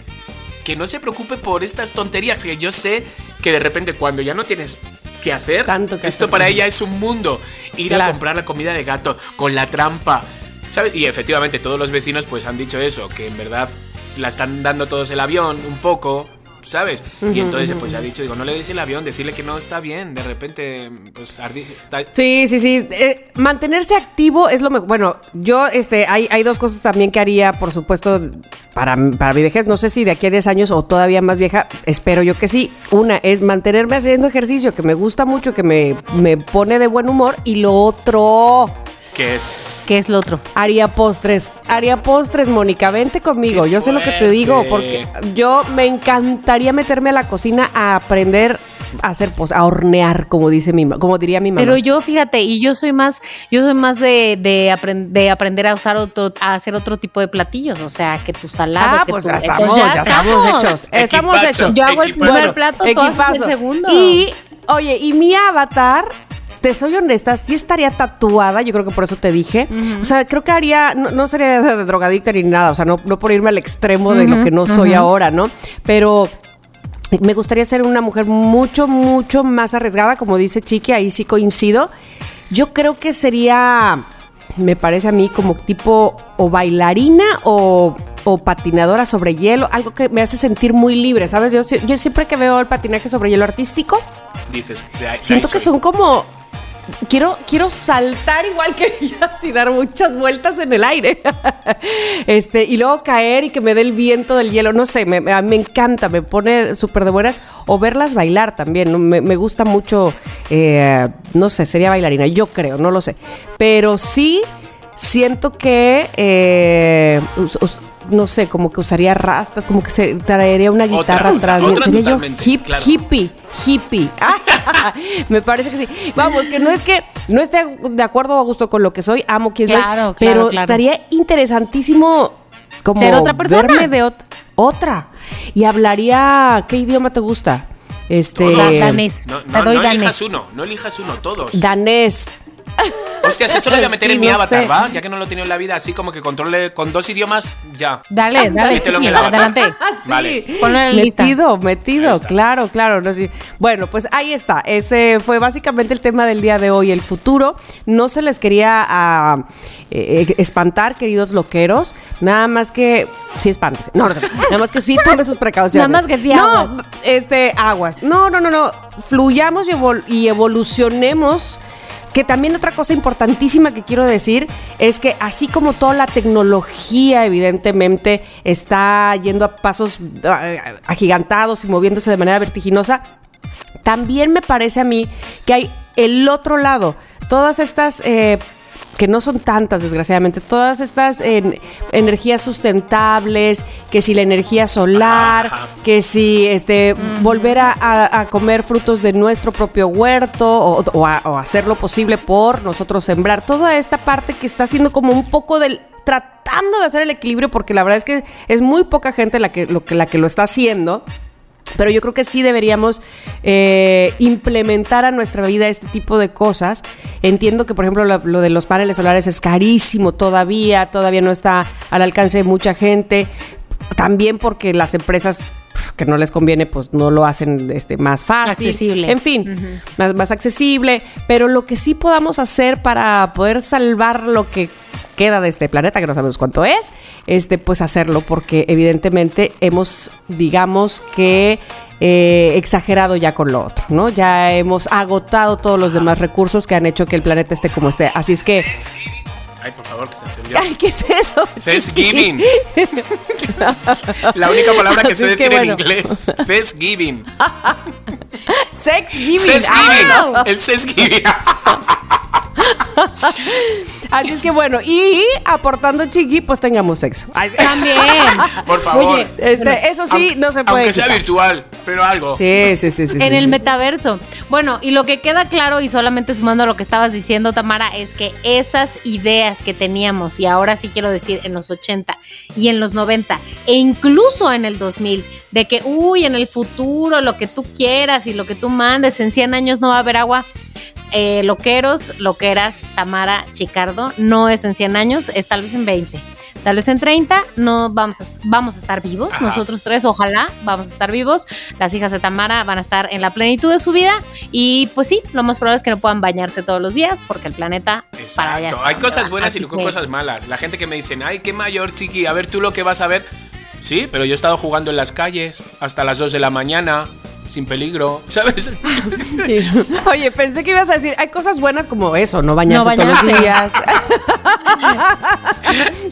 que no se preocupe por estas tonterías. Que yo sé que de repente cuando ya no tienes que hacer, Tanto que esto hacer. para ella es un mundo. Ir a comprar la comida de gato con la trampa. ¿Sabes? Y efectivamente todos los vecinos pues han dicho eso, que en verdad la están dando todos el avión un poco, ¿sabes? Y entonces pues ha dicho, digo, no le des el avión, decirle que no está bien, de repente pues está... Sí, sí, sí. Eh, mantenerse activo es lo mejor. Bueno, yo, este, hay, hay dos cosas también que haría, por supuesto, para, para mi vejez. No sé si de aquí a 10 años o todavía más vieja. Espero yo que sí. Una es mantenerme haciendo ejercicio, que me gusta mucho, que me, me pone de buen humor. Y lo otro, que es... ¿Qué es lo otro? haría postres. Haría postres, Mónica. Vente conmigo. ¡Qué yo sé lo que te digo, porque yo me encantaría meterme a la cocina a aprender a hacer postres, a hornear, como dice mi ma- como diría mi mamá. Pero yo, fíjate, y yo soy más, yo soy más de, de, apren- de aprender a usar otro, a hacer otro tipo de platillos. O sea, que tu salado. Ah, que pues tu- ya entonces estamos, ya, estamos hechos. Estamos hechos. Yo hago el primer plato, tú haces el segundo. Y, oye, y mi avatar, te soy honesta, sí estaría tatuada, yo creo que por eso te dije. O sea, creo que haría, no, no sería de, de drogadicta ni nada, o sea, no, no por irme al extremo de lo que no soy ahora, ¿no? Pero me gustaría ser una mujer mucho, mucho más arriesgada, como dice Chiqui, ahí sí coincido. Yo creo que sería, me parece a mí, como tipo o bailarina o o patinadora sobre hielo, algo que me hace sentir muy libre, ¿sabes? Yo, yo siempre que veo el patinaje sobre hielo artístico, Dices, de ahí- de siento que soy. son como... Quiero, quiero saltar igual que ellas y dar muchas vueltas en el aire. este, y luego caer y que me dé el viento del hielo. No sé, me, me- encanta, me pone súper de buenas. O verlas bailar también. Me, me gusta mucho, eh, no sé, sería bailarina, yo creo, no lo sé. Pero sí siento que, eh, no sé, como que usaría rastas, como que se traería una Otra, guitarra o sea, atrás. otra Sería yo hip, claro. hippie, hippie. Me parece que sí. Vamos, que no es que no esté de acuerdo o a gusto con lo que soy, amo quien soy, Claro, claro, pero claro. estaría interesantísimo como Ser otra persona. verme de ot- otra. Y hablaría, ¿qué idioma te gusta? Este danés. No, no, no elijas uno, no elijas uno, todos. danés. O sea, si solo voy a meter Sí, en mi no avatar, sé. ¿va? Ya que no lo he tenido en la vida, así como que controle con dos idiomas, ya. Dale, dale. Mételo en sí, el avatar. adelante. Vale. Ponlo en lista. Metido, metido, claro, claro. no, sí. Bueno, pues ahí está. Ese fue básicamente el tema del día de hoy, el futuro. No se les quería ah, eh, espantar, queridos loqueros. Nada más que. Sí, espántese. No, no, no. Nada más que sí tome sus precauciones. Nada más que sí, no, aguas. este, aguas. No, no, no, no. Fluyamos y, evol- y evolucionemos. Que también otra cosa importantísima que quiero decir es que así como toda la tecnología evidentemente está yendo a pasos ah, agigantados y moviéndose de manera vertiginosa, también me parece a mí que hay el otro lado, todas estas... eh, que no son tantas, desgraciadamente, todas estas en- energías sustentables, que si la energía solar, Ajá, ajá. que si este volver a, a- a comer frutos de nuestro propio huerto o, o a- o hacer lo posible por nosotros sembrar, toda esta parte que está haciendo como un poco del tratando de hacer el equilibrio porque la verdad es que es muy poca gente la que lo que la que lo está haciendo. Pero yo creo que sí deberíamos eh, implementar a nuestra vida este tipo de cosas. Entiendo que, por ejemplo, lo, lo de los paneles solares es carísimo todavía, todavía no está al alcance de mucha gente. También porque las empresas que no les conviene, pues no lo hacen este, más fácil. Accesible. En fin, más, más accesible. Pero lo que sí podamos hacer para poder salvar lo que queda de este planeta, que no sabemos cuánto es, este, pues hacerlo, porque evidentemente hemos, digamos que, eh, exagerado ya con lo otro, ¿no? Ya hemos agotado todos los demás recursos que han hecho que el planeta esté como esté. Así es que, Ay, por favor, que se encendió. ay, ¿qué es eso? Thanksgiving. La única palabra que que decir en inglés. Thanksgiving. Sex giving. Thanksgiving. Ah. El Thanksgiving. Así es que bueno, y aportando chiqui, pues tengamos sexo. También. Por favor. Oye, Este, eso sí, Aunque- no se puede. Aunque sea virtual, pero algo. Sí, sí, sí, sí. en sí, el sí. metaverso. Bueno, y lo que queda claro, y solamente sumando a lo que estabas diciendo, Tamara, es que esas ideas que teníamos, y ahora sí quiero decir en los 80 y en los 90, e incluso en el 2000, de que, uy, en el futuro, lo que tú quieras y lo que tú mandes, en 100 años no va a haber agua. Eh, loqueros, loqueras, Tamara, Chicardo, no es en 100 años, es tal vez en 20. Tal vez en 30 no vamos a, vamos a estar vivos, Ajá. nosotros tres, ojalá vamos a estar vivos. Las hijas de Tamara van a estar en la plenitud de su vida y pues sí, lo más probable es que no puedan bañarse todos los días porque el planeta para allá Exacto. Hay cosas buenas Así y luego que- cosas malas. La gente que me dicen, ay, qué mayor, chiqui, a ver tú lo que vas a ver. Sí, pero yo he estado jugando en las calles hasta las 2 de la mañana, sin peligro, ¿sabes? Sí. Oye, pensé que ibas a decir, hay cosas buenas como eso, no bañarse, No todos los días.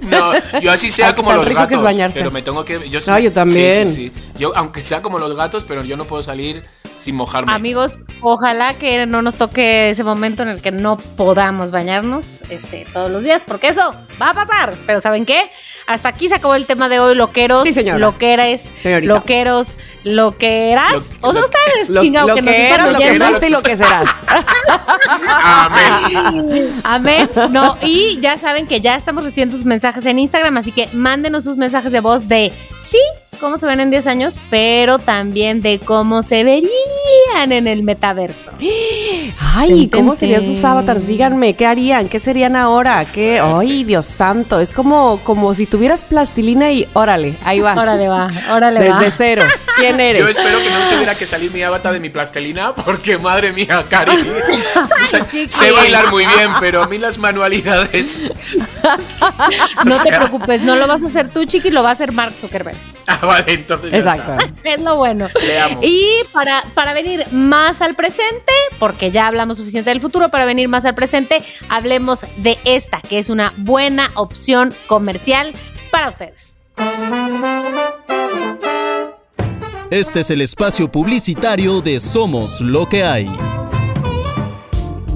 No, yo así sea Ay, como los rico que es gatos. bañarse. Pero me tengo que. Yo, sí- No, yo también. Sí, sí, sí. Yo, aunque sea como los gatos, pero yo no puedo salir sin mojarme. Amigos, ojalá que no nos toque ese momento en el que no podamos bañarnos este, todos los días, porque eso va a pasar. Pero ¿saben qué? Hasta aquí se acabó el tema de hoy, loqueros, Sí, señora. loqueres, Señorita. loqueros, loqueras. Lo- o sea, ustedes, Lo, chingado, lo que, nos que eras, lo que fuiste y lo que serás. Amén. Amén. No, y ya saben que ya estamos recibiendo sus mensajes en Instagram, así que mándenos sus mensajes de voz de sí cómo se ven en 10 años, pero también de cómo se verían en el metaverso. Ay, ¿cómo serían sus avatars? Díganme, ¿qué harían? ¿Qué serían ahora? ¿Qué? Ay, Dios santo, es como, como si tuvieras plastilina y órale, ahí vas. Órale va, órale va. Desde cero. ¿Quién eres? Yo espero que no tuviera que salir mi avatar de mi plastilina, porque madre mía, Cari. sé, sé bailar muy bien, pero a mí las manualidades. No te preocupes, no lo vas a hacer tú, chiqui, lo va a hacer Mark Zuckerberg. Ah, vale, entonces ya Exacto. está. Es lo bueno. Le amo. Y para, para venir más al presente, porque ya hablamos suficiente del futuro, para venir más al presente, hablemos de esta, que es una buena opción comercial para ustedes. Este es el espacio publicitario de Somos lo que hay.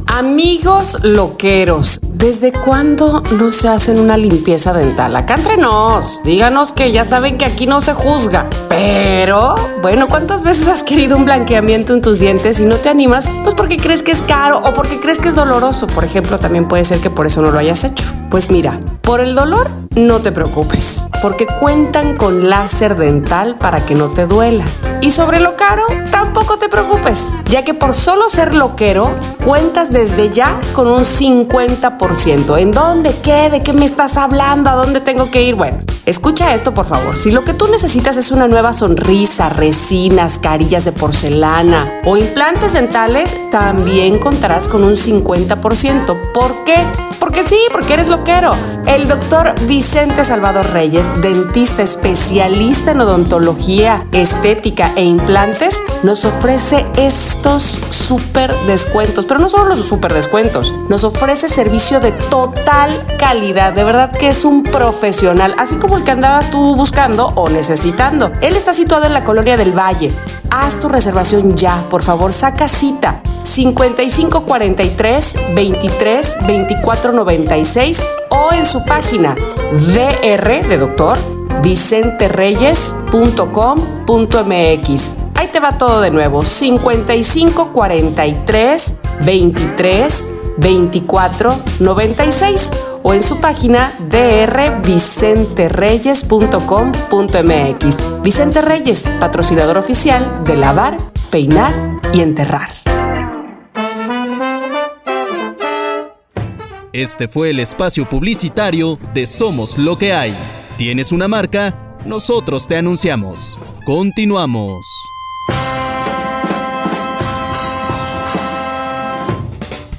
Amigos loqueros, ¿desde cuándo no se hacen una limpieza dental? Acá entre nos, díganos que ya saben que aquí no se juzga. Pero, bueno, ¿cuántas veces has querido un blanqueamiento en tus dientes y no te animas? Pues porque crees que es caro o porque crees que es doloroso. Por ejemplo, también puede ser que por eso no lo hayas hecho. Pues mira, por el dolor no te preocupes, porque cuentan con láser dental para que no te duela. Y sobre lo caro, tampoco te preocupes, ya que por solo ser loquero, cuentas desde ya con un 50%. ¿En dónde? ¿Qué? ¿De qué me estás hablando? ¿A dónde tengo que ir? Bueno, escucha esto por favor. Si lo que tú necesitas es una nueva sonrisa, resinas, carillas de porcelana o implantes dentales, también contarás con un 50%. ¿Por qué? Porque sí, porque eres loquero. El doctor Vicente Salvador Reyes, dentista especialista en odontología, estética e implantes, nos ofrece estos súper descuentos. Pero no solo los súper descuentos, nos ofrece servicio de total calidad. De verdad que es un profesional, así como el que andabas tú buscando o necesitando. Él está situado en la colonia del Valle. Haz tu reservación ya, por favor, saca cita. 5543 23 24 96 o en su página dr de doctor. Ahí te va todo de nuevo. 5543 23 24 96 o en su página drvicentereyes.com.mx. Vicente Reyes, patrocinador oficial de lavar, peinar y enterrar. Este fue el espacio publicitario de Somos lo que hay. ¿Tienes una marca? Nosotros te anunciamos. Continuamos.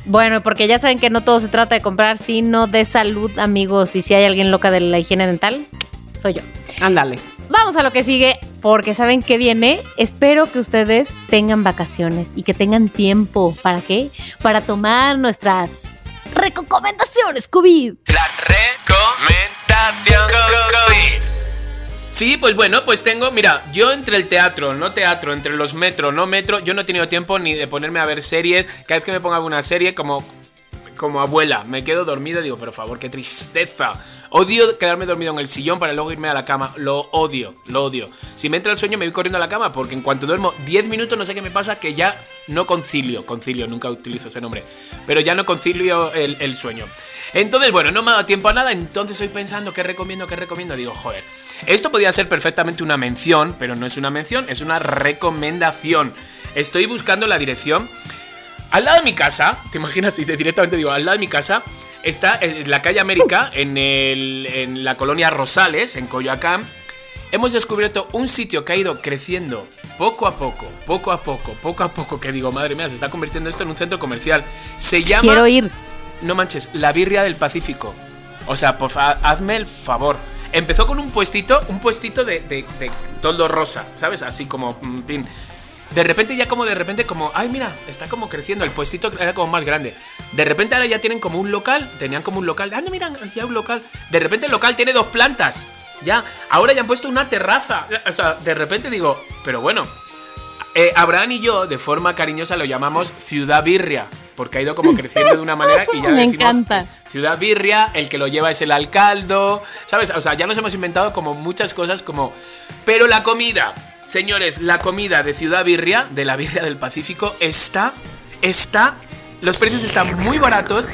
Bueno, porque ya saben que no todo se trata de comprar, sino de salud, amigos. Y si hay alguien loca de la higiene dental, soy yo. Ándale. Vamos a lo que sigue, porque saben que viene. Espero que ustedes tengan vacaciones y que tengan tiempo. ¿Para qué? Para tomar nuestras recomendaciones, COVID. La recomendación COVID. Sí, pues bueno, pues tengo, mira, yo entre el teatro, no teatro, entre los metro, no metro, yo no he tenido tiempo ni de ponerme a ver series. Cada vez que me pongo alguna serie, como, como abuela, me quedo dormido y digo, por favor, qué tristeza. Odio quedarme dormido en el sillón para luego irme a la cama. Lo odio, lo odio. Si me entra el sueño, me voy corriendo a la cama porque en cuanto duermo 10 minutos, no sé qué me pasa, que ya no concilio. Concilio, nunca utilizo ese nombre. Pero ya no concilio el, el sueño. Entonces, bueno, no me ha dado tiempo a nada. Entonces estoy pensando, ¿qué recomiendo? ¿Qué recomiendo? Digo, joder. Esto podría ser perfectamente una mención, pero no es una mención, es una recomendación. Estoy buscando la dirección. Al lado de mi casa, te imaginas, y te directamente digo, al lado de mi casa está en la calle América, en, el, en la colonia Rosales, en Coyoacán. Hemos descubierto un sitio que ha ido creciendo poco a poco, poco a poco, poco a poco, que digo, madre mía, se está convirtiendo esto en un centro comercial. Se llama... Quiero ir. No manches, la birria del Pacífico. O sea, por fa- hazme el favor. Empezó con un puestito, un puestito de, de, de toldo rosa, ¿sabes? Así como, fin. De repente ya como de repente como, ay mira, está como creciendo, el puestito era como más grande. De repente ahora ya tienen como un local, tenían como un local, ah, no, mira, ya un local. De repente el local tiene dos plantas. Ya, ahora ya han puesto una terraza. O sea, de repente digo, pero bueno, eh, Abraham y yo, de forma cariñosa, lo llamamos Ciudad Birria, porque ha ido como creciendo de una manera y ya Me decimos encanta. Ciudad Birria, el que lo lleva es el alcaldo, ¿sabes? O sea, ya nos hemos inventado como muchas cosas como... Pero la comida, señores, la comida de Ciudad Birria, de la Birria del Pacífico, está, está, los precios están muy baratos,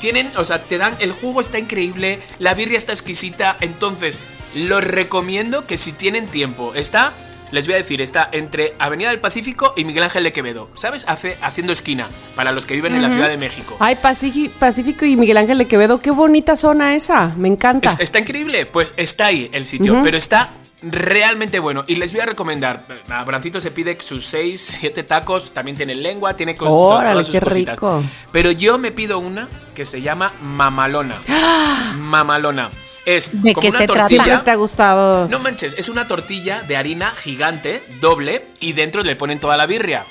tienen, o sea, te dan, el jugo está increíble, la birria está exquisita, entonces... Lo recomiendo que si tienen tiempo. Está, les voy a decir, está entre Avenida del Pacífico y Miguel Ángel de Quevedo. ¿Sabes? Hace, haciendo esquina para los que viven en la Ciudad de México. Ay, Pacífico, y Miguel Ángel de Quevedo, qué bonita zona esa, me encanta. Es- está increíble, pues está ahí el sitio, pero está realmente bueno. Y les voy a recomendar, a Brancito se pide sus 6, 7 tacos, también tiene lengua, tiene cos- Órale, todas sus qué cositas. rico. Pero yo me pido una que se llama mamalona. Mamalona. Es ¿De como qué una se tortilla. Te ha gustado. No manches, es una tortilla de harina gigante, doble, y dentro le ponen toda la birria.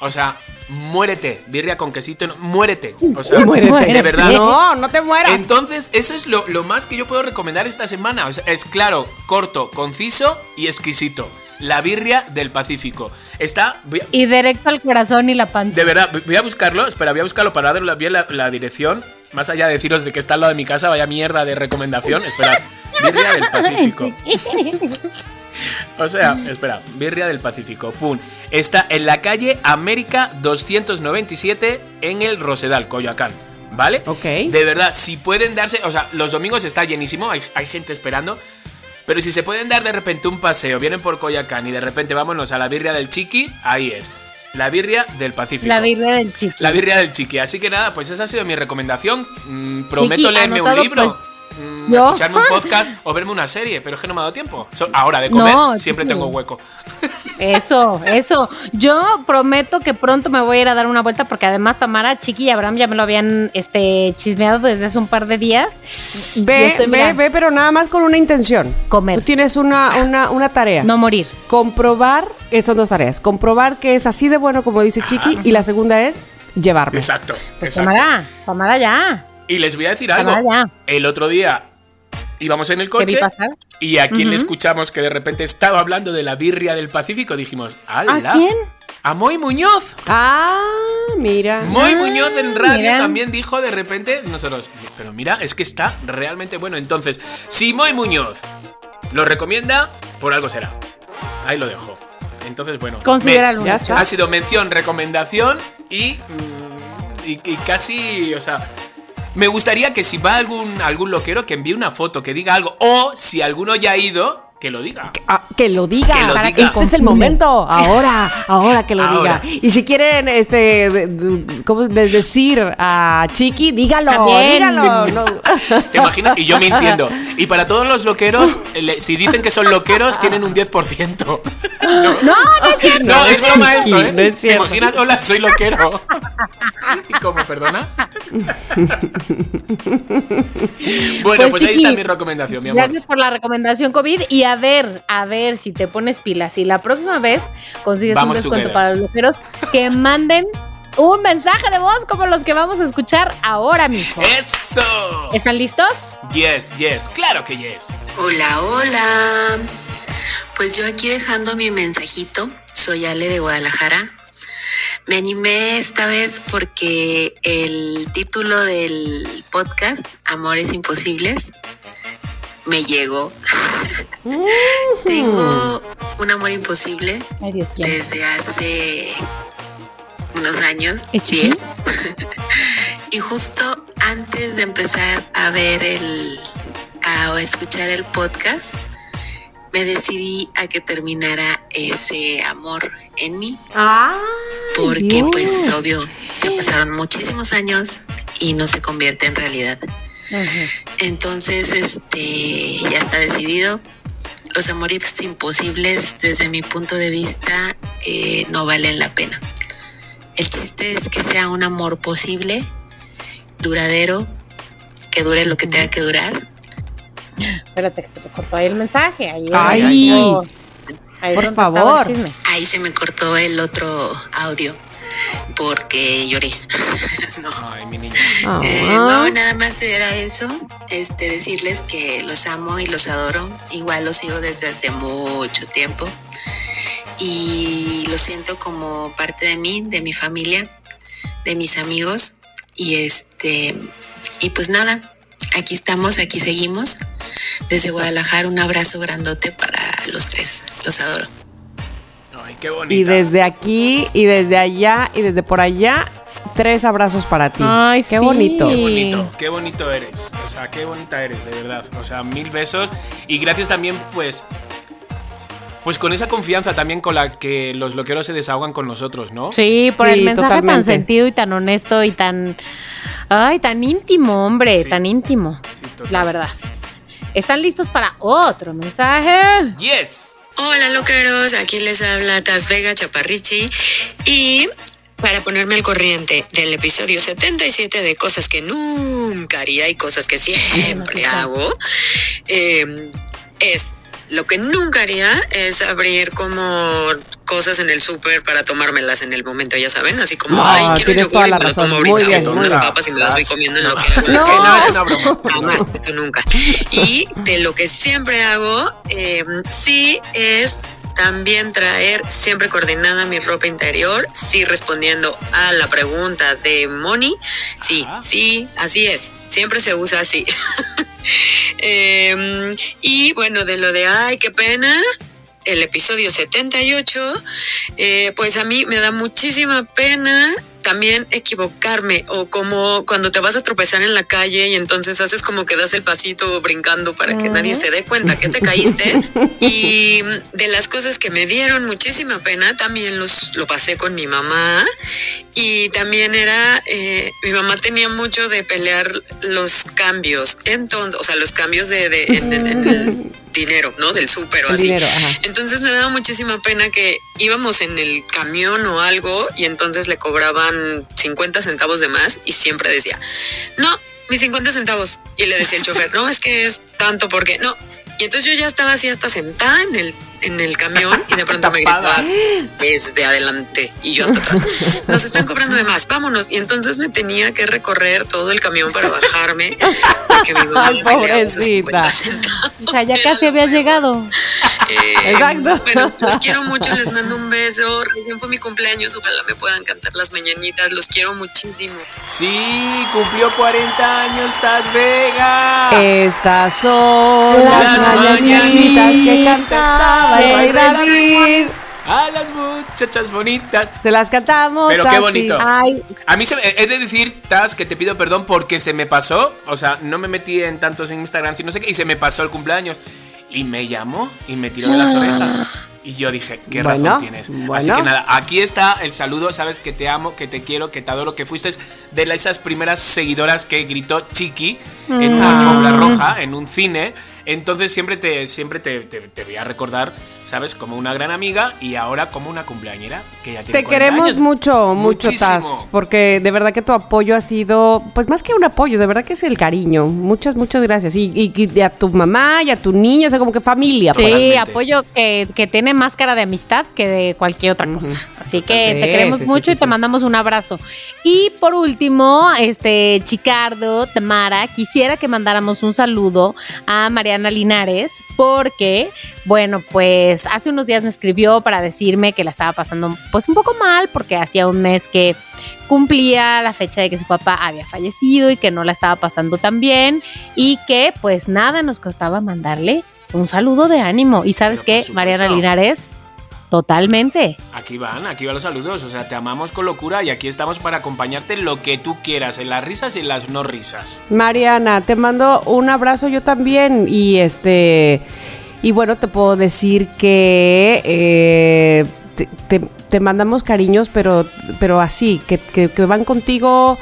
O sea, muérete, birria con quesito, no- muérete. O sea, Muérete. de verdad. No, no te mueras. Entonces, eso es lo, lo más que yo puedo recomendar esta semana. O sea, es claro, corto, conciso y exquisito. La birria del Pacífico. Está. a- Y directo al corazón y la panza. de verdad, voy a buscarlo. Espera, voy a buscarlo para darle bien la, la dirección. Más allá de deciros de que está al lado de mi casa, vaya mierda de recomendación. Espera, birria del Pacífico. O sea, espera, Birria del Pacífico, pum. Está en la calle América 297 en el Rosedal, Coyoacán. ¿Vale? Ok. De verdad, si pueden darse, o sea, los domingos está llenísimo, hay, hay gente esperando. Pero si se pueden dar de repente un paseo, vienen por Coyoacán y de repente vámonos a la birria del Chiqui, ahí es. La birria del Pacífico. La birria del chiqui. La birria del Chiqui. Así que nada, pues esa ha sido mi recomendación. Mm, prometo Chiqui, leerme un libro. pues, yo. escucharme un podcast o verme una serie, pero es que no me ha dado tiempo. So- ahora de comer No, siempre sí. tengo hueco. Eso, eso. Yo prometo que pronto me voy a ir a dar una vuelta porque además Tamara, Chiqui y Abraham ya me lo habían este, chismeado desde hace un par de días. Ve, estoy, ve, mira, ve, pero nada más con una intención. Comer. Tú tienes una, una, una tarea. No morir. Comprobar, son dos tareas. Comprobar que es así de bueno como dice Chiqui y la segunda es llevarme. Exacto. Pues exacto. Tamara, Tamara ya. Y les voy a decir algo. ya. El otro día íbamos en el ¿Qué vi coche y a quien le escuchamos que de repente estaba hablando de la birria del Pacífico, dijimos, ¡Hala! ¿A quién? A Moy Muñoz. Ah, mira. Moy Ah, Muñoz en radio mira. también dijo de repente nosotros, pero mira, es que está realmente bueno. Entonces, si Moy Muñoz lo recomienda, por algo será. Ahí lo dejo. Entonces, bueno, Considéralo. Ha sido mención, recomendación y, mm, y, y casi, o sea, me gustaría que si va algún, algún loquero que envíe una foto, que diga algo, o si alguno ya ha ido, que lo diga. Ah, que lo diga. Que lo Para diga. Este es el momento. Ahora, ahora que lo Ahora. diga. Y si quieren, este, de- ¿cómo de- decir a Chiqui, dígalo, También. dígalo. no. ¿Te imaginas? Y yo mintiendo. Y para todos los loqueros, si dicen que son loqueros, tienen un 10%. No, No, no es cierto. No, es broma esto, ¿eh? no es ¿Te imaginas? Hola, soy loquero. ¿Y cómo, perdona? bueno, pues, ahí Chiqui, está mi recomendación, mi amor. Gracias por la recomendación COVID y a ver, a ver si te pones pilas y la próxima vez consigues Vamos un descuento together. para los loqueros que manden un mensaje de voz como los que vamos a escuchar ahora mismo. ¡Eso! ¿Están listos? Yes, yes, claro que yes. Hola, hola. Pues yo aquí dejando mi mensajito. Soy Ale de Guadalajara. Me animé esta vez porque el título del podcast, Amores Imposibles, me llegó. Tengo un amor imposible Ay, Dios quién. desde hace unos años. Bien. y justo antes de empezar a ver el, a, escuchar el podcast, me decidí a que terminara ese amor en mí. Porque Dios. pues obvio, ya pasaron muchísimos años y no se convierte en realidad. Entonces, este, ya está decidido. Los amores imposibles, desde mi punto de vista, eh, no valen la pena. El chiste es que sea un amor posible, duradero, que dure lo que tenga que durar. Espérate que se me cortó ahí el mensaje. Ahí, Ay, ahí por favor. Ahí se me cortó el otro audio porque lloré. no. Ay, mi niña. Ah. Eh, no, nada más era eso. Este, decirles que los amo y los adoro. Igual los sigo desde hace mucho tiempo. Y lo siento como parte de mí, de mi familia, de mis amigos. Y este, y pues nada, aquí estamos, aquí seguimos. Desde Guadalajara, un abrazo grandote para los tres. Los adoro. Qué bonita. Y desde aquí, y desde allá, y desde por allá, tres abrazos para ti. Ay, Qué sí. bonito. Qué bonito, qué bonito eres. O sea, qué bonita eres, de verdad. O sea, mil besos. Y gracias también, pues. Pues con esa confianza también con la que los loqueros se desahogan con nosotros, ¿no? Sí, por Sí, el mensaje tan sentido y tan honesto y tan. Ay, tan íntimo, hombre, Sí. tan íntimo. Sí, total. la verdad. ¿Están listos para otro mensaje? Yes. Hola loqueros, aquí les habla Taz Vega Chaparrichi y para ponerme al corriente del episodio 77 de cosas que nunca haría y cosas que siempre hago, eh, es lo que nunca haría es abrir como cosas en el súper para tomármelas en el momento, ya saben, así como, No, ay, quiero tienes yogur toda y me lo tomo ahorita, bien, unas papas y me las voy comiendo en lo que hago. No. No, es una broma. Jamás, esto nunca. Y de lo que siempre hago, eh, sí es también traer siempre coordinada mi ropa interior, sí respondiendo a la pregunta de Moni, sí, Ajá. sí, así es, siempre se usa así. Em, y bueno, de lo de, ay, qué pena, el episodio 78, eh, pues a mí me da muchísima pena también equivocarme o como cuando te vas a tropezar en la calle y entonces haces como que das el pasito brincando para que nadie se dé cuenta que te caíste. Y de las cosas que me dieron muchísima pena también los lo pasé con mi mamá. Y también era eh, mi mamá tenía mucho de pelear los cambios. Entonces o sea los cambios de, de- en, en- en el dinero no del súper o así. dinero, entonces me daba muchísima pena que íbamos en el camión o algo y entonces le cobraban 50 centavos de más y siempre decía, no, mis 50 centavos. Y le decía el chofer, no, es que es tanto porque no. Y entonces yo ya estaba así hasta sentada en el, en el camión y de pronto me gritaba desde adelante y yo hasta atrás. Nos están cobrando de más, vámonos. Y entonces me tenía que recorrer todo el camión para bajarme porque mi mamá Ay, me peleaba esos 50 pobrecita. O sea, ya casi había llegado. Eh, Exacto. Bueno, los quiero mucho, les mando un beso. Recién fue mi cumpleaños, ojalá me puedan cantar las mañanitas. Los quiero muchísimo. Sí, cumplió 40 años Taz Vega. Estas son Las las, mañanitas que cantaba rey David. A las muchachas bonitas. Se las cantamos Pero qué así. bonito. Ay, A mí se he de decir, Taz, que te pido perdón porque se me pasó. O sea, no me metí en tantos en Instagram, y no sé qué, y se me pasó el cumpleaños. Y me llamó y me tiró de las orejas. Y yo dije, qué Bueno, razón tienes. Así que nada, aquí está el saludo. Sabes que te amo, que te quiero, que te adoro, que fuiste de esas primeras seguidoras que gritó Chiqui en una alfombra roja, en un cine. Entonces siempre te, siempre te, te- te voy a recordar, ¿sabes? Como una gran amiga y ahora como una cumpleañera que ya tiene Te 40 queremos años. mucho, mucho, Taz, porque de verdad que tu apoyo ha sido, pues más que un apoyo, de verdad que es el cariño. Muchas, muchas gracias. Y, y- y a tu mamá y a tu niña, o sea, como que familia. pues. sí, apoyo que, que tiene más cara de amistad que de cualquier otra cosa. Así que Sí, te queremos sí, mucho sí, y te mandamos un abrazo. Y por último, este Chicardo, Tamara, quisiera que mandáramos un saludo a Mariana Linares porque, bueno, pues hace unos días me escribió para decirme que la estaba pasando pues un poco mal porque hacía un mes que cumplía la fecha de que su papá había fallecido y que no la estaba pasando tan bien y que pues nada nos costaba mandarle un saludo de ánimo. Y sabes Pero qué, Mariana. Linares, totalmente. Aquí van, aquí van los saludos. O sea, te amamos con locura y aquí estamos para acompañarte en lo que tú quieras, en las risas y en las no risas. Mariana, te mando un abrazo yo también y este y bueno te puedo decir que eh, te, te- te mandamos cariños pero pero así que, que- que van contigo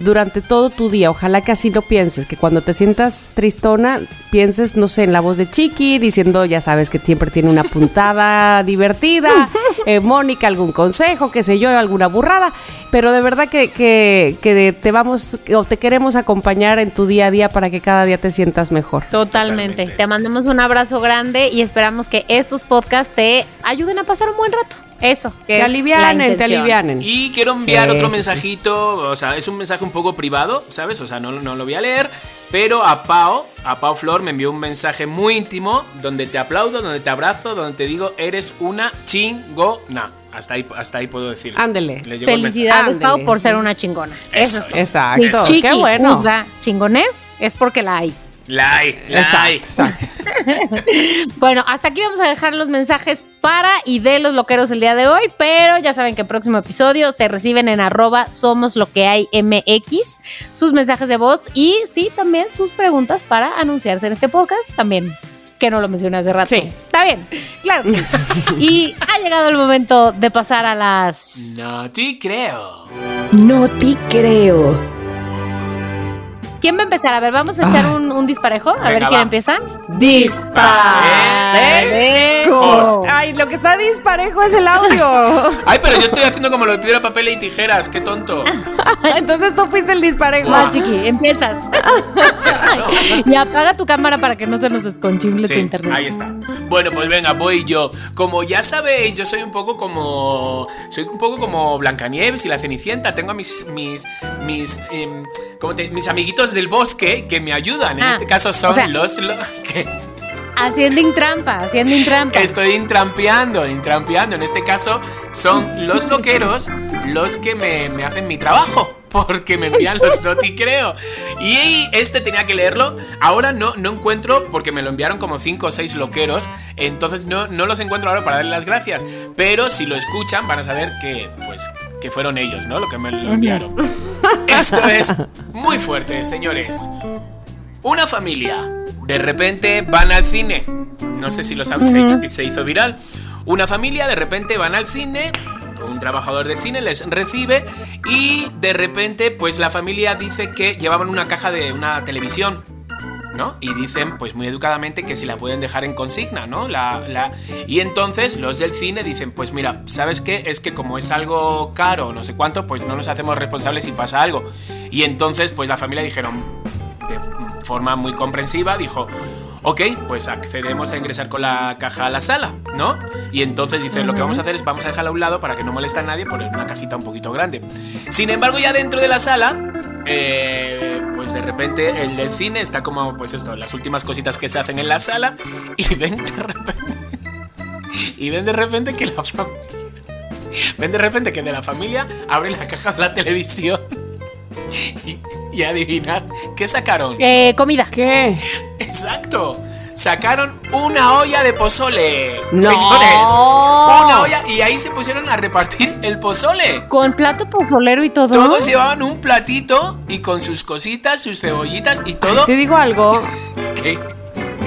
durante todo tu día. Ojalá que así lo pienses, que cuando te sientas tristona, pienses, no sé, en la voz de Chiqui, diciendo, ya sabes que siempre tiene una puntada divertida, eh, Mónica, algún consejo, qué sé yo, alguna burrada, pero de verdad que, que, que te vamos o te queremos acompañar en tu día a día para que cada día te sientas mejor. Totalmente. Totalmente. Te mandamos un abrazo grande y esperamos que estos podcasts te ayuden a pasar un buen rato. Eso, que la alivianen, te alivianen. Y quiero enviar Sí, otro sí, sí. mensajito, o sea, es un mensaje un poco privado, ¿sabes? O sea, no, no lo voy a leer, pero a Pau, a Pau Flor me envió un mensaje muy íntimo donde te aplaudo, donde te abrazo, donde te digo, eres una chingona. Hasta ahí, hasta ahí puedo decir. Ándele. Le llegó el mensaje. Felicidades. Pau, por ser una chingona. Eso Eso, es. es. Exacto. Qué bueno. juzga chingonés, es porque la hay. La hay, la hay. Bueno, hasta aquí vamos a dejar los mensajes para y de los loqueros el día de hoy, pero ya saben que el próximo episodio se reciben en arroba somos lo que hay MX, sus mensajes de voz y sí, también sus preguntas para anunciarse en este podcast también. Que no lo mencioné hace rato. Sí. Está bien, claro. que sí. y ha llegado el momento de pasar a las. No te creo. No te creo. ¿Quién va a empezar? A ver, vamos a echar un, un disparejo. A ver quién va. empieza. Disparejos. Ay, lo que está disparejo es el audio. Ay, pero yo estoy haciendo como lo de piedra, papel y tijeras, qué tonto. Entonces tú fuiste el disparejo. Vas, chiqui, empiezas. y apaga tu cámara para que no se nos esconchifle tu Sí, internet. ahí está. Bueno, pues venga, voy yo. Como ya sabéis, yo soy un poco como. Soy un poco como Blancanieves y la Cenicienta. Tengo a mis. mis. mis. em, ¿cómo te- mis amiguitos del bosque que me ayudan. En Ah, este caso son o sea- los. lo- que Haciendo intrampa, haciendo intrampa. estoy intrampeando, intrampeando. En este caso son los loqueros los que me, me hacen mi trabajo. Porque me envían los noti creo. Y este tenía que leerlo. Ahora no, no encuentro, porque me lo enviaron como 5 o 6 loqueros. Entonces no, no los encuentro ahora para darle las gracias. Pero si lo escuchan, van a saber que, pues, que fueron ellos, ¿no? Lo que me lo enviaron. Esto es muy fuerte, señores. Una familia. De repente van al cine. No sé si lo sabes, se, se hizo viral. Una familia de repente van al cine. Un trabajador del cine les recibe y de repente pues la familia dice que llevaban una caja de una televisión. ¿No? Y dicen, pues muy educadamente, que si la pueden dejar en consigna, ¿no? La, la... Y entonces los del cine dicen, pues mira, ¿sabes qué? Es que como es algo caro, no sé cuánto, pues no nos hacemos responsables si pasa algo. Y entonces, pues la familia dijeron, de forma muy comprensiva, dijo, ok, pues accedemos a ingresar con la caja a la sala, ¿no? Y entonces dicen, lo que vamos a hacer es vamos a dejarla a un lado para que no moleste a nadie, poner una cajita un poquito grande. Sin embargo, ya dentro de la sala, eh, pues de repente el del cine está como, pues esto, las últimas cositas que se hacen en la sala, y ven de repente, y ven de repente que la familia, ven de repente que de la familia abre la caja de la televisión. Y, y adivinad, ¿qué sacaron? Eh, comida. ¿Qué? Exacto. Sacaron una olla de pozole. No. Señores. Una olla. Y ahí se pusieron a repartir el pozole. Con plato pozolero y todo. Todos llevaban un platito y con sus cositas, sus cebollitas y todo. Te digo algo. ¡Qué,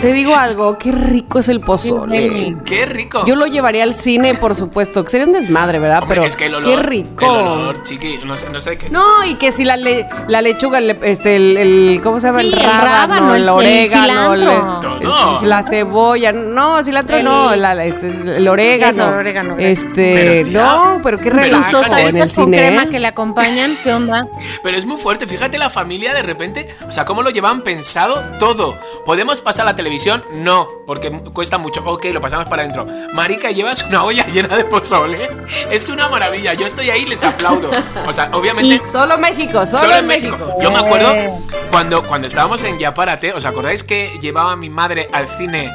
Te digo algo. Qué rico es el pozole. qué rico! Yo lo llevaría al cine, por supuesto. que Sería un desmadre, ¿verdad? Hombre, Pero es que el olor. qué rico. El olor, chiqui. No sé, no sé qué. No, y que si la, le- la lechuga, el, este, el, el- ¿cómo se llama? Sí, el el rábano, el, el- el orégano, el- cilantro. Todo. el- la cebolla, no, cilantro El- no, la- este, el orégano. Eso, orégano. Este, Pero, tía, no, pero qué relajo en el con cine. crema ¿eh? que le acompañan, ¿qué onda? Pero es muy fuerte, fíjate la familia de repente, o sea, cómo lo llevan pensado todo. ¿Podemos pasar la televisión? No, porque cuesta mucho. Ok, lo pasamos para adentro. Marica, llevas una olla llena de pozole. Es una maravilla, yo estoy ahí y les aplaudo. O sea, obviamente... Solo México, solo, Solo en México. Yo me acuerdo Eh. cuando, cuando estábamos en Yaparate, ¿os acordáis que llevaba a mi madre al cine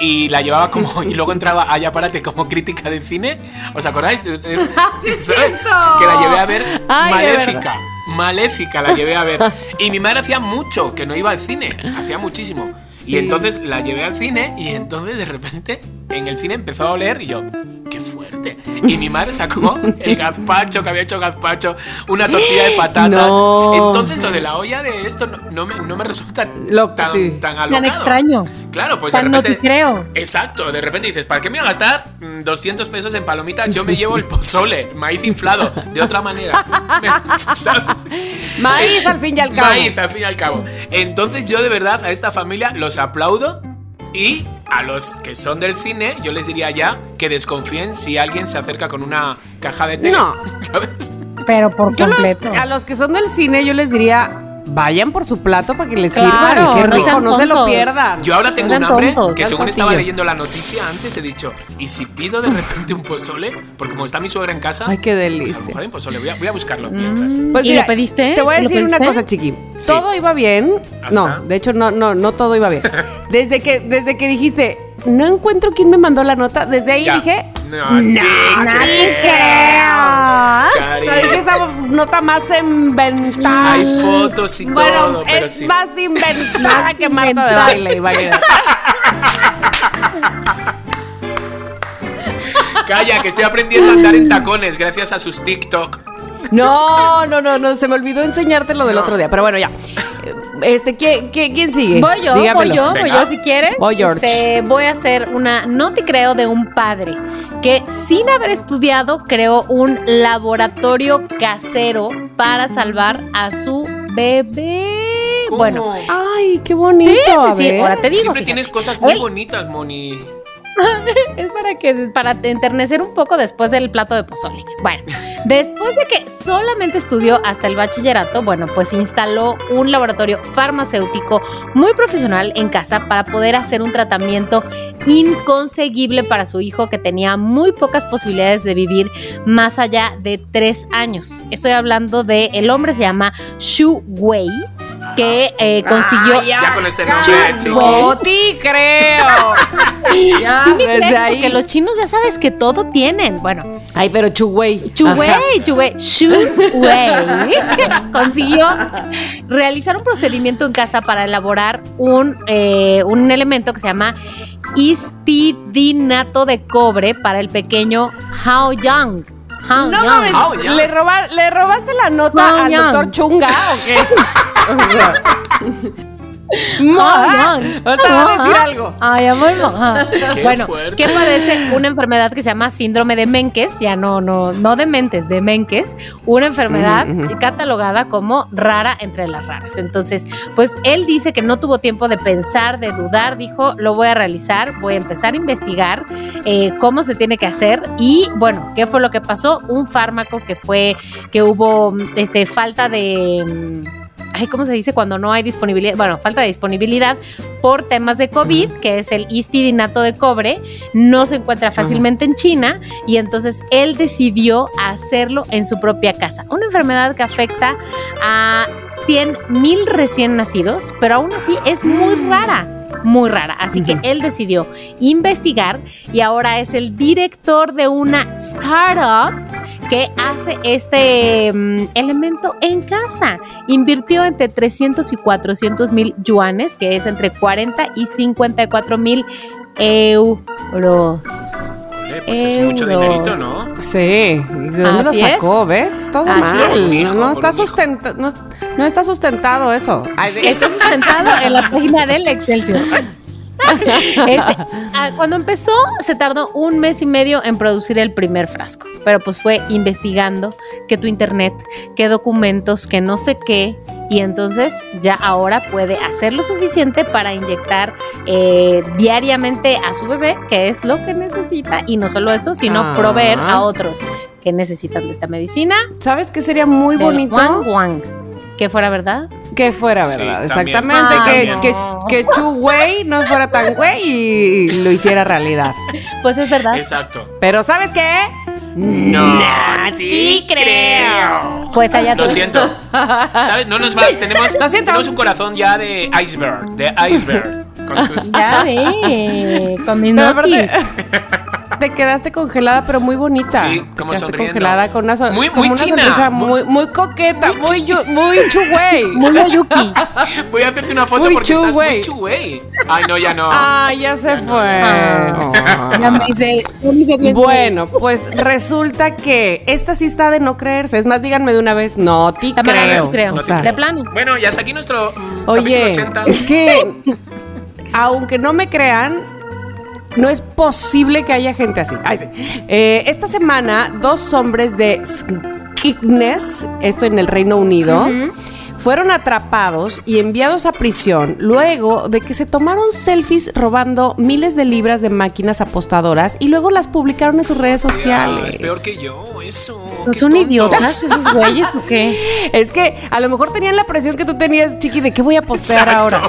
y la llevaba como. y luego entraba a Yaparate como crítica de cine? ¿Os acordáis? sí es ¿Sabes? cierto. Que la llevé a ver Ay, Maléfica. Maléfica la llevé a ver. Y mi madre hacía mucho que no iba al cine. Hacía muchísimo. Y entonces la llevé al cine y entonces de repente en el cine empezó a oler y yo, qué fuerte. Y mi madre sacó el gazpacho, que había hecho gazpacho, una tortilla de patata. No. Entonces lo de la olla de esto no, no me, no me resulta Lo- tan, sí. tan alocado. Tan extraño. Claro, pues Tan de no repente. te creo. Exacto, de repente dices, ¿para qué me voy a gastar mm, 200 pesos en palomitas? Yo me llevo el pozole, maíz inflado, de otra manera. ¿Sabes? Maíz al fin y al cabo. Maíz, al fin y al cabo. Entonces yo de verdad a esta familia los aplaudo y a los que son del cine yo les diría ya que desconfíen si alguien se acerca con una caja de tele. No. ¿Sabes? Pero por Yo los- a los que son del cine, yo les diría, vayan por su plato para que les Claro, sirvan. Qué no rico, no se lo pierdan. Yo ahora tengo un hambre tontos, que según estaba leyendo la noticia antes he dicho, ¿y si pido de repente un pozole? Porque como está mi suegra en casa, Ay, qué pues a lo delicia. mejor hay un pozole. Voy a, voy a buscarlo mientras. Pues ¿Y mira, lo pediste? Te voy a ¿Lo decir una cosa, chiqui. Sí. Todo iba bien. Hasta- No, de hecho, no, no, no todo iba bien. Desde que, desde que dijiste, no encuentro quién me mandó la nota, desde ahí Ya. dije, No, te creo. Cari. ¿Sabes que esa nota más inventada? Hay fotos y bueno, todo, pero es sí. más inventada que Marta de baile, imagínate. Calla, que estoy aprendiendo a andar en tacones gracias a sus TikTok. No, no, no, no, se me olvidó enseñarte lo del otro día, pero bueno, ya. Este, ¿qué, qué, quién sigue? Voy yo, Dígamelo. voy yo, voy yo si quieres. Voy, George. Este, voy a hacer una, no te creo, de un padre que sin haber estudiado creó un laboratorio casero para salvar a su bebé. ¿Cómo? Bueno, Ay, qué bonito. sí, sí, sí, ahora te digo. Siempre fíjate. tienes cosas muy Él- bonitas, Moni. Es para que para enternecer un poco después del plato de pozole. Bueno, después de que solamente estudió hasta el bachillerato, bueno, pues instaló un laboratorio farmacéutico muy profesional en casa para poder hacer un tratamiento inconseguible para su hijo que tenía muy pocas posibilidades de vivir más allá de tres años. Estoy hablando de el hombre se llama Xu Wei que eh, consiguió Ay, Ya con ese nombre, te creo. ya, Sí desde creen, ahí. porque los chinos ya sabes que todo tienen. Bueno, Ay, pero Chuwei. Chuwei. Chuwei, Chuwei consiguió realizar un procedimiento en casa para elaborar un, eh, un elemento que se llama histidinato de cobre para el pequeño Hao Yang. Hao No mames. ¿le, roba- ¿le robaste la nota No, al doctor Chunga o qué? O sea, Moja, Yang. ahorita a decir Moja. algo. Ay, amor, moja. Qué bueno, fuerte. que padece una enfermedad que se llama síndrome de Menkes, ya no, no, no de mentes, de Menkes, una enfermedad catalogada como rara entre las raras. Entonces, pues él dice que no tuvo tiempo de pensar, de dudar, dijo, lo voy a realizar, voy a empezar a investigar eh, cómo se tiene que hacer y bueno, ¿qué fue lo que pasó? Un fármaco que fue, que hubo este, falta de... Ay, ¿cómo se dice cuando no hay disponibilidad? Bueno, falta de disponibilidad por temas de COVID, que es el histidinato de cobre, no se encuentra fácilmente en China y entonces él decidió hacerlo en su propia casa. Una enfermedad que afecta a 100 mil recién nacidos, pero aún así es muy rara. Muy rara. Así que él decidió investigar y ahora es el director de una startup que hace este mm, elemento en casa. Invirtió entre 300 y 400 mil yuanes, que es entre 40 y 54 mil euros. Ole, pues es mucho dinerito, ¿no? Sí, ¿y ¿de dónde lo sacó? ¿Ves? Todo Así mal. es. No, está sustenta- no, no está sustentado eso. Está sustentado en la página del Excelsior. Este, ah, cuando empezó, se tardó un mes y medio en producir el primer frasco. Pero pues fue investigando que tu internet, que documentos, que no sé qué. Y entonces ya ahora puede hacer lo suficiente para inyectar eh, diariamente a su bebé, que es lo que necesita. Y no solo eso, sino Ah. proveer a otros que necesitan de esta medicina. ¿Sabes qué sería muy bonito? Wang Wang. Que fuera verdad. Que fuera Sí, verdad, también. exactamente. Ah, que, no. que, que Chu Wei no fuera tan güey y lo hiciera realidad. Pues es verdad. Exacto. Pero ¿sabes qué? No te creo. Pues allá Lo tú. siento. ¿Sabes? No nos vas. Tenemos, Lo siento. tenemos un corazón ya de iceberg. De iceberg. Con tus- Ya ve, con mis notis. Te quedaste congelada, pero muy bonita. Sí, como Quedaste sonriendo. congelada con una, son- Muy- muy una china. sonrisa muy, muy coqueta, muy, yu- muy Chu Wei. Muy Oyuki. Voy a hacerte una foto Muy porque estás chuwei. muy chuwei. Ay, no, ya no. Ah, ya se fue. Ah. Oh. Ya me hice, ya me hice bien. Bueno, pues resulta que esta sí está de no creerse. Es más, díganme de una vez, no Tamara, creo. no creo. O sea, de plano. Bueno, ya hasta aquí nuestro mm, Oye, capítulo 80. es que aunque no me crean, no es posible que haya gente así. Ay, sí. Eh, esta semana, dos hombres de Skegness, esto en el Reino Unido, fueron atrapados y enviados a prisión luego de que se tomaron selfies robando miles de libras de máquinas apostadoras y luego las publicaron en sus redes Ya, sociales. es peor que yo, eso. ¿No son tontos. idiotas esos güeyes o qué? Es que a lo mejor tenían la presión que tú tenías, Chiqui, de qué voy a postear ahora.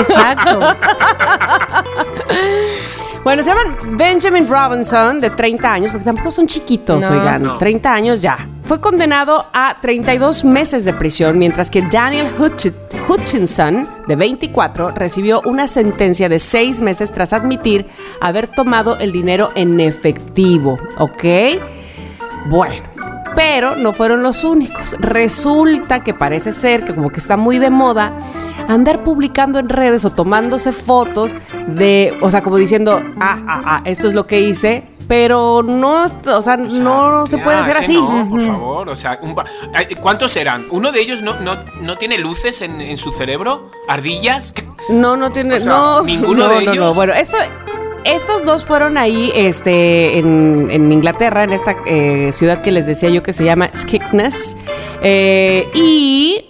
Exacto. Bueno, se llaman Benjamin Robinson, de 30 años, porque tampoco son chiquitos, No. oigan. No. 30 años ya. fue condenado a 32 meses de prisión, mientras que Daniel Hutch- Hutchinson, de 24, recibió una sentencia de 6 meses tras admitir haber tomado el dinero en efectivo, ¿ok? Bueno, pero no fueron los únicos. Resulta que parece ser que como que está muy de moda andar publicando en redes o tomándose fotos de, o sea, como diciendo, ah, ah, ah, esto es lo que hice, pero no, o sea, O sea, no se ya, puede hacer así. No, por favor, o sea, un ¿cuántos serán? ¿Uno de ellos no, no, no tiene luces en, en su cerebro? ¿Ardillas? No, no tiene, O sea, no, ninguno no, de ellos. Bueno, esto, estos dos fueron ahí, este, en, en Inglaterra, en esta eh, ciudad que les decía yo que se llama Skegness, eh, y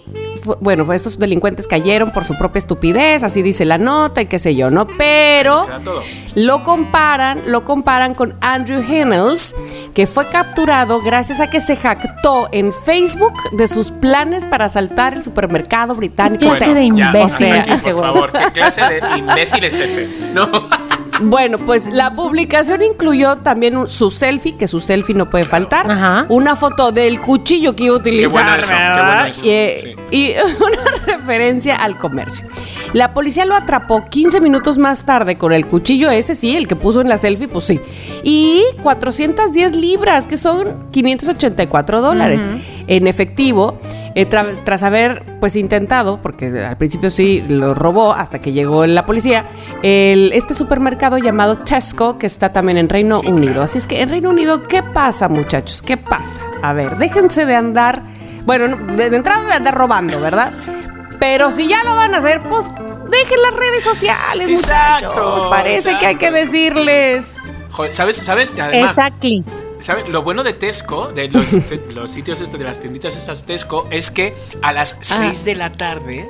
bueno, estos delincuentes cayeron por su propia estupidez, así dice la nota y qué sé yo, ¿no? Pero lo comparan, lo comparan con Andrew Hennels, que fue capturado gracias a que se jactó en Facebook de sus planes para asaltar el supermercado británico. ¿Qué clase de ya, imbécil aquí, por favor, ¿qué clase de imbécil es ese? No. Bueno, pues la publicación incluyó también un- su selfie, que su selfie no puede faltar. Ajá. Una foto del cuchillo que iba a utilizar. bueno eso, qué ¿verdad? bueno eso, Y, eh, y una referencia al comercio. La policía lo atrapó 15 minutos más tarde con el cuchillo ese, sí, el que puso en la selfie, pues sí. Y 410 libras, que son 584 dólares en efectivo. eh, tra- tras haber pues intentado, porque al principio sí lo robó hasta que llegó la policía, el, este supermercado llamado Tesco, que está también en Reino Sí, Unido. claro. Así es que en Reino Unido, ¿qué pasa, muchachos? ¿Qué pasa? A ver, déjense de andar, bueno, no, de, de entrada de andar robando, ¿verdad? Pero si ya lo van a hacer, pues dejen las redes sociales, Exacto, muchachos. Parece que hay que decirles. Joder, ¿sabes? ¿Sabes? Además, Exactly. ¿sabes? Lo bueno de Tesco, de los, de los sitios estos, de las tienditas estas Tesco, es que a las 6 de la tarde,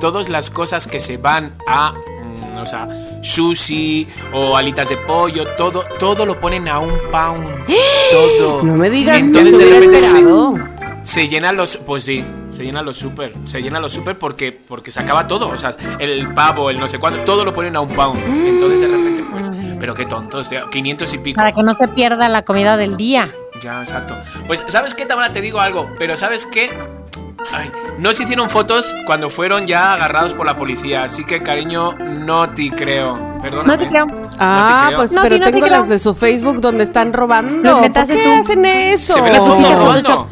todas las cosas que se van a, mm, o sea, sushi o alitas de pollo, todo, todo lo ponen a un pound. Todo. No me digas que Entonces se de repente se, llenan los, pues sí, se llenan los super, se llenan los super porque, porque se acaba todo, o sea, el pavo, el no sé cuánto, todo lo ponen a un pound. Entonces de repente, pues, pero qué tontos, tío, 500 y pico. Para que no se pierda la comida del día. Ya, exacto. Pues, ¿sabes qué, Tamara? Te digo algo, pero ¿sabes qué? Ay, no se hicieron fotos cuando fueron ya agarrados por la policía, así que, cariño, no te creo. Perdóname. No te creo. Ah, creo. pues No, pero no tengo las de su Facebook donde están robando. ¿Por qué tú. hacen eso? Se ve la foto robando.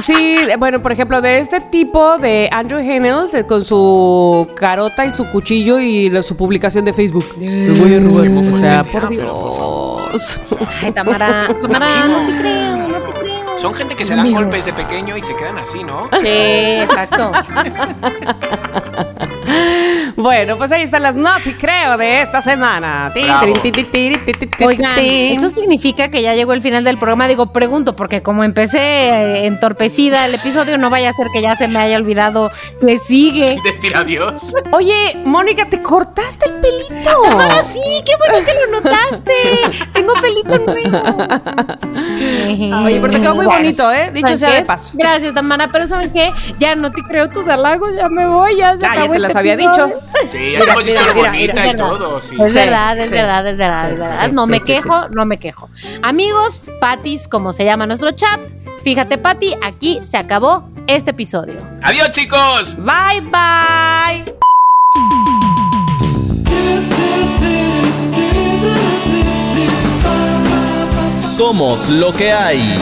Sí, bueno, por ejemplo, de este tipo de Andrew Hennels eh, con su carota y su cuchillo y lo- su publicación de Facebook. Lo voy a robar. o sea, por Dios. Ay, Tamara. Tamara, no te creo, no te creo. Son gente que se dan golpes de pequeño y se quedan así, ¿no? Sí, exacto. Bueno, pues ahí están las no te creo de esta semana. Oigan, eso significa que ya llegó el final del programa. Digo, pregunto, porque como empecé eh, entorpecida el episodio, no vaya a ser que ya se me haya olvidado que sigue. Decir adiós. Oye, Mónica, te cortaste el pelito. Ah, sí, qué bueno que lo notaste. Tengo pelito nuevo. Oye, pero te quedó muy Bueno, bonito, ¿eh? Dicho ¿saben sea qué? de paso. Gracias, Tamara, pero ¿saben qué? Ya no te creo tus halagos, ya me voy, ya se Ya, ya te las había episodio. dicho. Sí, ya hemos dicho lo mira, bonita Es y verdad. todo, sí. Es Sí, verdad, es sí. verdad, es verdad, es verdad. sí, No sí, me sí, quejo, sí. no me quejo. Amigos, Patis, como se llama nuestro chat, fíjate, Pati, aquí se acabó este episodio. Adiós, chicos. Bye, bye. Somos lo que hay.